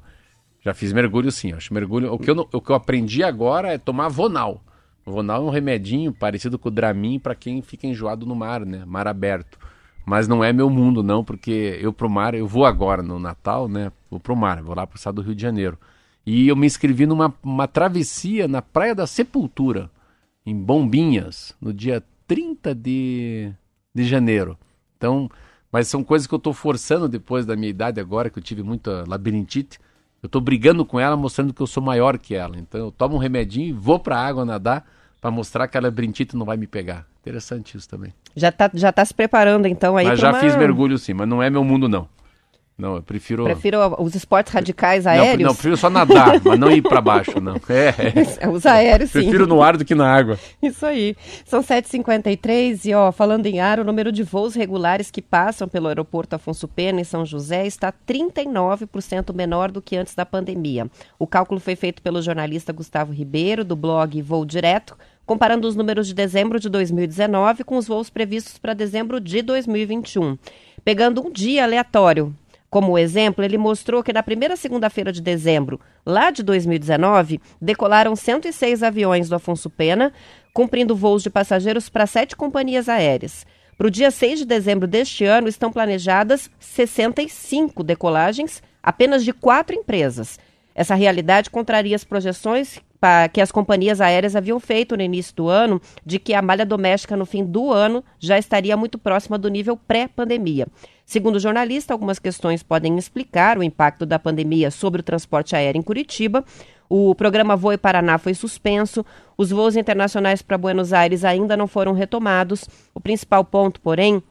Já fiz mergulho sim, acho mergulho. O que eu, o que eu aprendi agora é tomar Vonal. Vonal é um remedinho parecido com o Dramin para quem fica enjoado no mar, né? Mar aberto. Mas não é meu mundo não, porque eu pro mar, eu vou agora no Natal, né? Vou pro mar, vou lá pro estado do Rio de Janeiro. E eu me inscrevi numa uma travessia na Praia da Sepultura, em Bombinhas, no dia 30 de, de janeiro. Então, mas são coisas que eu estou forçando depois da minha idade agora, que eu tive muita labirintite. Eu estou brigando com ela, mostrando que eu sou maior que ela. Então eu tomo um remedinho e vou para a água nadar para mostrar que a labirintite não vai me pegar. Interessante isso também. Já está já tá se preparando então aí Mas já uma... fiz mergulho sim, mas não é meu mundo não. Não, eu prefiro. Prefiro os esportes radicais aéreos? Não, não prefiro só nadar, mas não ir para baixo, não. (laughs) É, é. Os aéreos, sim. Prefiro no ar do que na água. Isso aí. São 7h53 e, ó, falando em ar, o número de voos regulares que passam pelo aeroporto Afonso Pena, em São José, está 39% menor do que antes da pandemia. O cálculo foi feito pelo jornalista Gustavo Ribeiro, do blog Voo Direto, comparando os números de dezembro de 2019 com os voos previstos para dezembro de 2021. Pegando um dia aleatório, como exemplo, ele mostrou que na primeira segunda-feira de dezembro, lá de 2019, decolaram 106 aviões do Afonso Pena, cumprindo voos de passageiros para sete companhias aéreas. Para o dia 6 de dezembro deste ano, estão planejadas 65 decolagens, apenas de quatro empresas. Essa realidade contraria as projeções que as companhias aéreas haviam feito no início do ano de que a malha doméstica no fim do ano já estaria muito próxima do nível pré-pandemia. Segundo o jornalista, algumas questões podem explicar o impacto da pandemia sobre o transporte aéreo em Curitiba. O programa Voe Paraná foi suspenso, os voos internacionais para Buenos Aires ainda não foram retomados. O principal ponto, porém,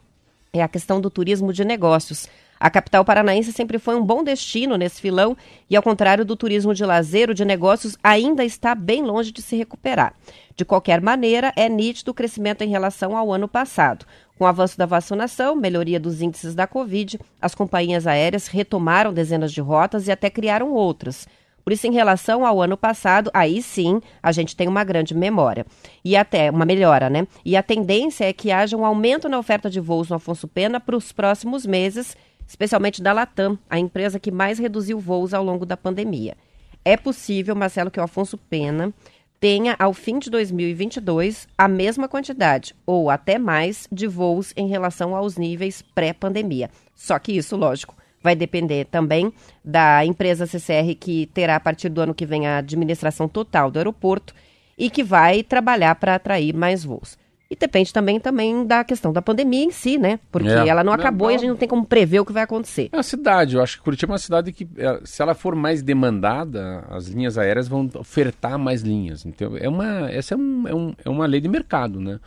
é a questão do turismo de negócios. A capital paranaense sempre foi um bom destino nesse filão e, ao contrário do turismo de lazer, o de negócios ainda está bem longe de se recuperar. De qualquer maneira, é nítido o crescimento em relação ao ano passado. Com o avanço da vacinação, melhoria dos índices da Covid, as companhias aéreas retomaram dezenas de rotas e até criaram outras. Por isso, em relação ao ano passado, aí sim a gente tem uma grande memória. E até uma melhora, né? E a tendência é que haja um aumento na oferta de voos no Afonso Pena para os próximos meses, especialmente da Latam, a empresa que mais reduziu voos ao longo da pandemia. É possível, Marcelo, que o Afonso Pena tenha, ao fim de 2022, a mesma quantidade, ou até mais, de voos em relação aos níveis pré-pandemia. Só que isso, lógico, vai depender também da empresa CCR que terá, a partir do ano que vem, a administração total do aeroporto e que vai trabalhar para atrair mais voos. E depende também, também da questão da pandemia em si, né? Porque É. ela não Não, acabou não. e a gente não tem como prever o que vai acontecer. É uma cidade, eu acho que Curitiba é uma cidade que, é, se ela for mais demandada, as linhas aéreas vão ofertar mais linhas. Então, é uma, essa é, um, é, um- é uma lei de mercado, né?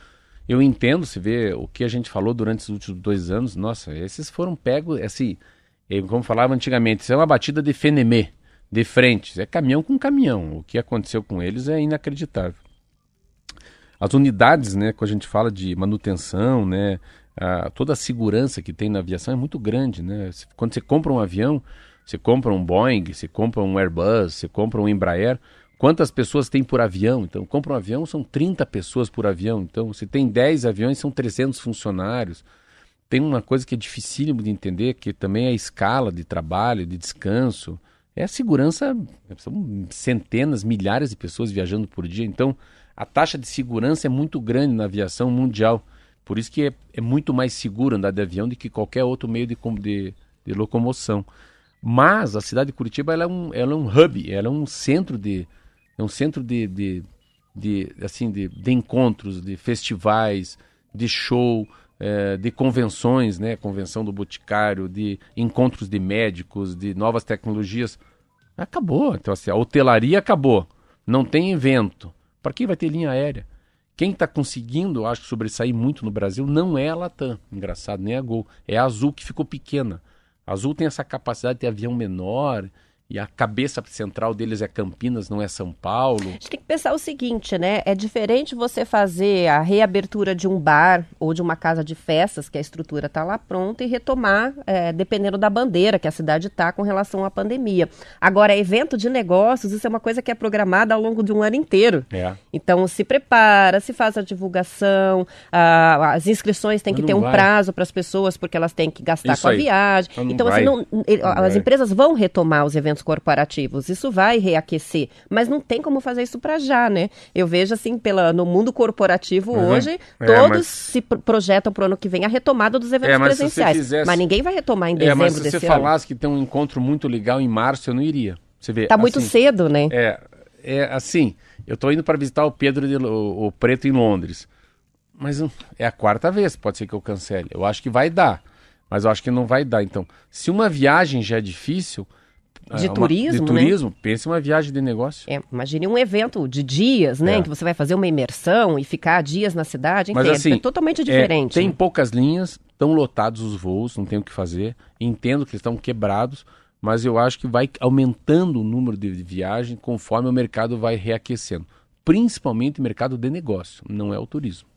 Eu entendo, se vê o que a gente falou durante os últimos dois anos, nossa, esses foram pegos, assim, eh, como falava antigamente, isso é uma batida de fenemê, de frente, é caminhão com caminhão. O que aconteceu com eles é inacreditável. As unidades, né, quando a gente fala de manutenção, né, a- toda a segurança que tem na aviação é muito grande, né? Quando você compra um avião, você compra um Boeing, você compra um Airbus, você compra um Embraer, quantas pessoas tem por avião? Então, compra um avião, são 30 pessoas por avião. Então, se tem 10 aviões, são 300 funcionários. Tem uma coisa que é dificílimo de entender, que também é a escala de trabalho, de descanso. É a segurança, são centenas, milhares de pessoas viajando por dia. Então, a taxa de segurança é muito grande na aviação mundial. Por isso que é, é muito mais seguro andar de avião do que qualquer outro meio de, de- de locomoção. Mas a cidade de Curitiba ela é, um, ela é um hub, ela é um centro de é um centro de, de, de, assim de, de encontros, de festivais, de show, eh, de convenções, né? Convenção do Boticário, de encontros de médicos, de novas tecnologias. Acabou. Então, assim, a hotelaria acabou. Não tem evento. Para quem vai ter linha aérea? Quem está conseguindo, acho, sobressair muito no Brasil não é a Latam. Engraçado, nem a Gol. É a Azul que ficou pequena. A Azul tem essa capacidade de ter avião menor e a cabeça central deles é Campinas, não é São Paulo. A gente tem que pensar o seguinte, né? É diferente você fazer a reabertura de um bar ou de uma casa de festas, que a estrutura está lá pronta, e retomar, é, dependendo da bandeira que a cidade está com relação à pandemia. Agora, evento de negócios, isso é uma coisa que é programada ao longo de um ano inteiro. É. Então, se prepara, se faz a divulgação, ah, as inscrições têm que ter um vai. prazo para as pessoas, porque elas têm que gastar Isso com a aí. viagem. Não então, assim, não, ele- Não as empresas vão retomar os eventos corporativos, isso vai reaquecer, mas não tem como fazer isso para já, né? Eu vejo, assim, pela, no mundo corporativo Uhum. hoje, É, todos mas- se pro- projetam para o ano que vem a retomada dos eventos É, mas presenciais. fizesse- Mas ninguém vai retomar em É, dezembro mas se você ano. falasse que tem um encontro muito legal em março, eu não iria. Você vê, Tá muito assim, cedo, né? É, é assim, eu tô indo para visitar o Pedro de, o, o Preto em Londres. Mas é a quarta vez, pode ser que eu cancele. Eu acho que vai dar, mas eu acho que não vai dar. Então, se uma viagem já é difícil, De é, uma- turismo, de né? turismo, pense em uma viagem de negócio. É, imagine um evento de dias, né? É. em que você vai fazer uma imersão e ficar dias na cidade. Enfim, Mas é- assim, é totalmente É, diferente. tem né? poucas linhas, estão lotados os voos, não tem o que fazer. Entendo que eles estão quebrados, mas eu acho que vai aumentando o número de viagem conforme o mercado vai reaquecendo. Principalmente o mercado de negócio, não é o turismo.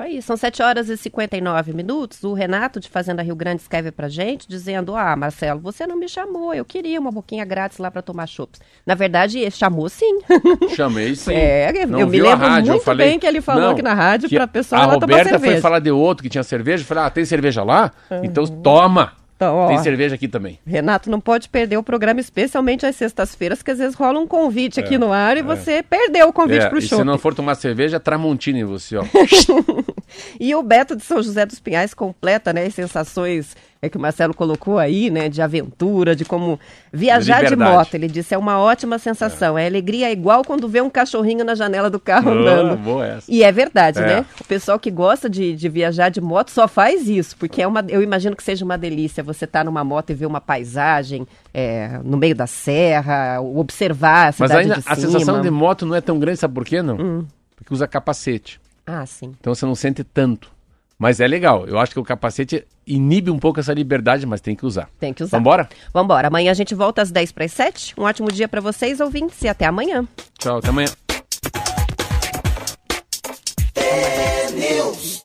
Aí, são 7 horas e 59 minutos. O Renato de Fazenda Rio Grande escreve pra gente dizendo: Ah, Marcelo, você não me chamou, eu queria uma boquinha grátis lá pra tomar chopps. Na verdade, ele chamou sim. (laughs) Chamei sim. É, Não eu me lembro rádio, muito falei- bem que ele falou Não, aqui na rádio que pra pessoa A lá tomar Roberta cerveja. foi falar de outro que tinha cerveja. Eu falei, ah, tem cerveja lá? Então toma! Então, ó, Tem cerveja aqui também. Renato não pode perder o programa, especialmente às sextas-feiras, que às vezes rola um convite aqui no ar e você perdeu o convite É, pro e show. se não for tomar cerveja, Tramontina em você, ó. (laughs) E o Beto de São José dos Pinhais completa, né, as sensações é, que o Marcelo colocou aí, né, de aventura, de como viajar de Liberdade. moto. Ele disse, é uma ótima sensação. É, alegria igual quando vê um cachorrinho na janela do carro Ah, andando. boa essa. E é verdade, É. né? O pessoal que gosta de, de viajar de moto só faz isso, porque é uma, eu imagino que seja uma delícia você estar numa moto e ver uma paisagem é, no meio da serra, observar a Mas cidade ainda de a cima. sensação de moto não é tão grande, sabe por quê, não? Hum. Porque usa capacete. Ah, sim. Então você não sente tanto. Mas é legal. Eu acho que o capacete inibe um pouco essa liberdade, mas tem que usar. Tem que usar. Vambora? Vambora. Amanhã a gente volta às 10 para as 7. Um ótimo dia para vocês, ouvintes, e até amanhã. Tchau, até amanhã.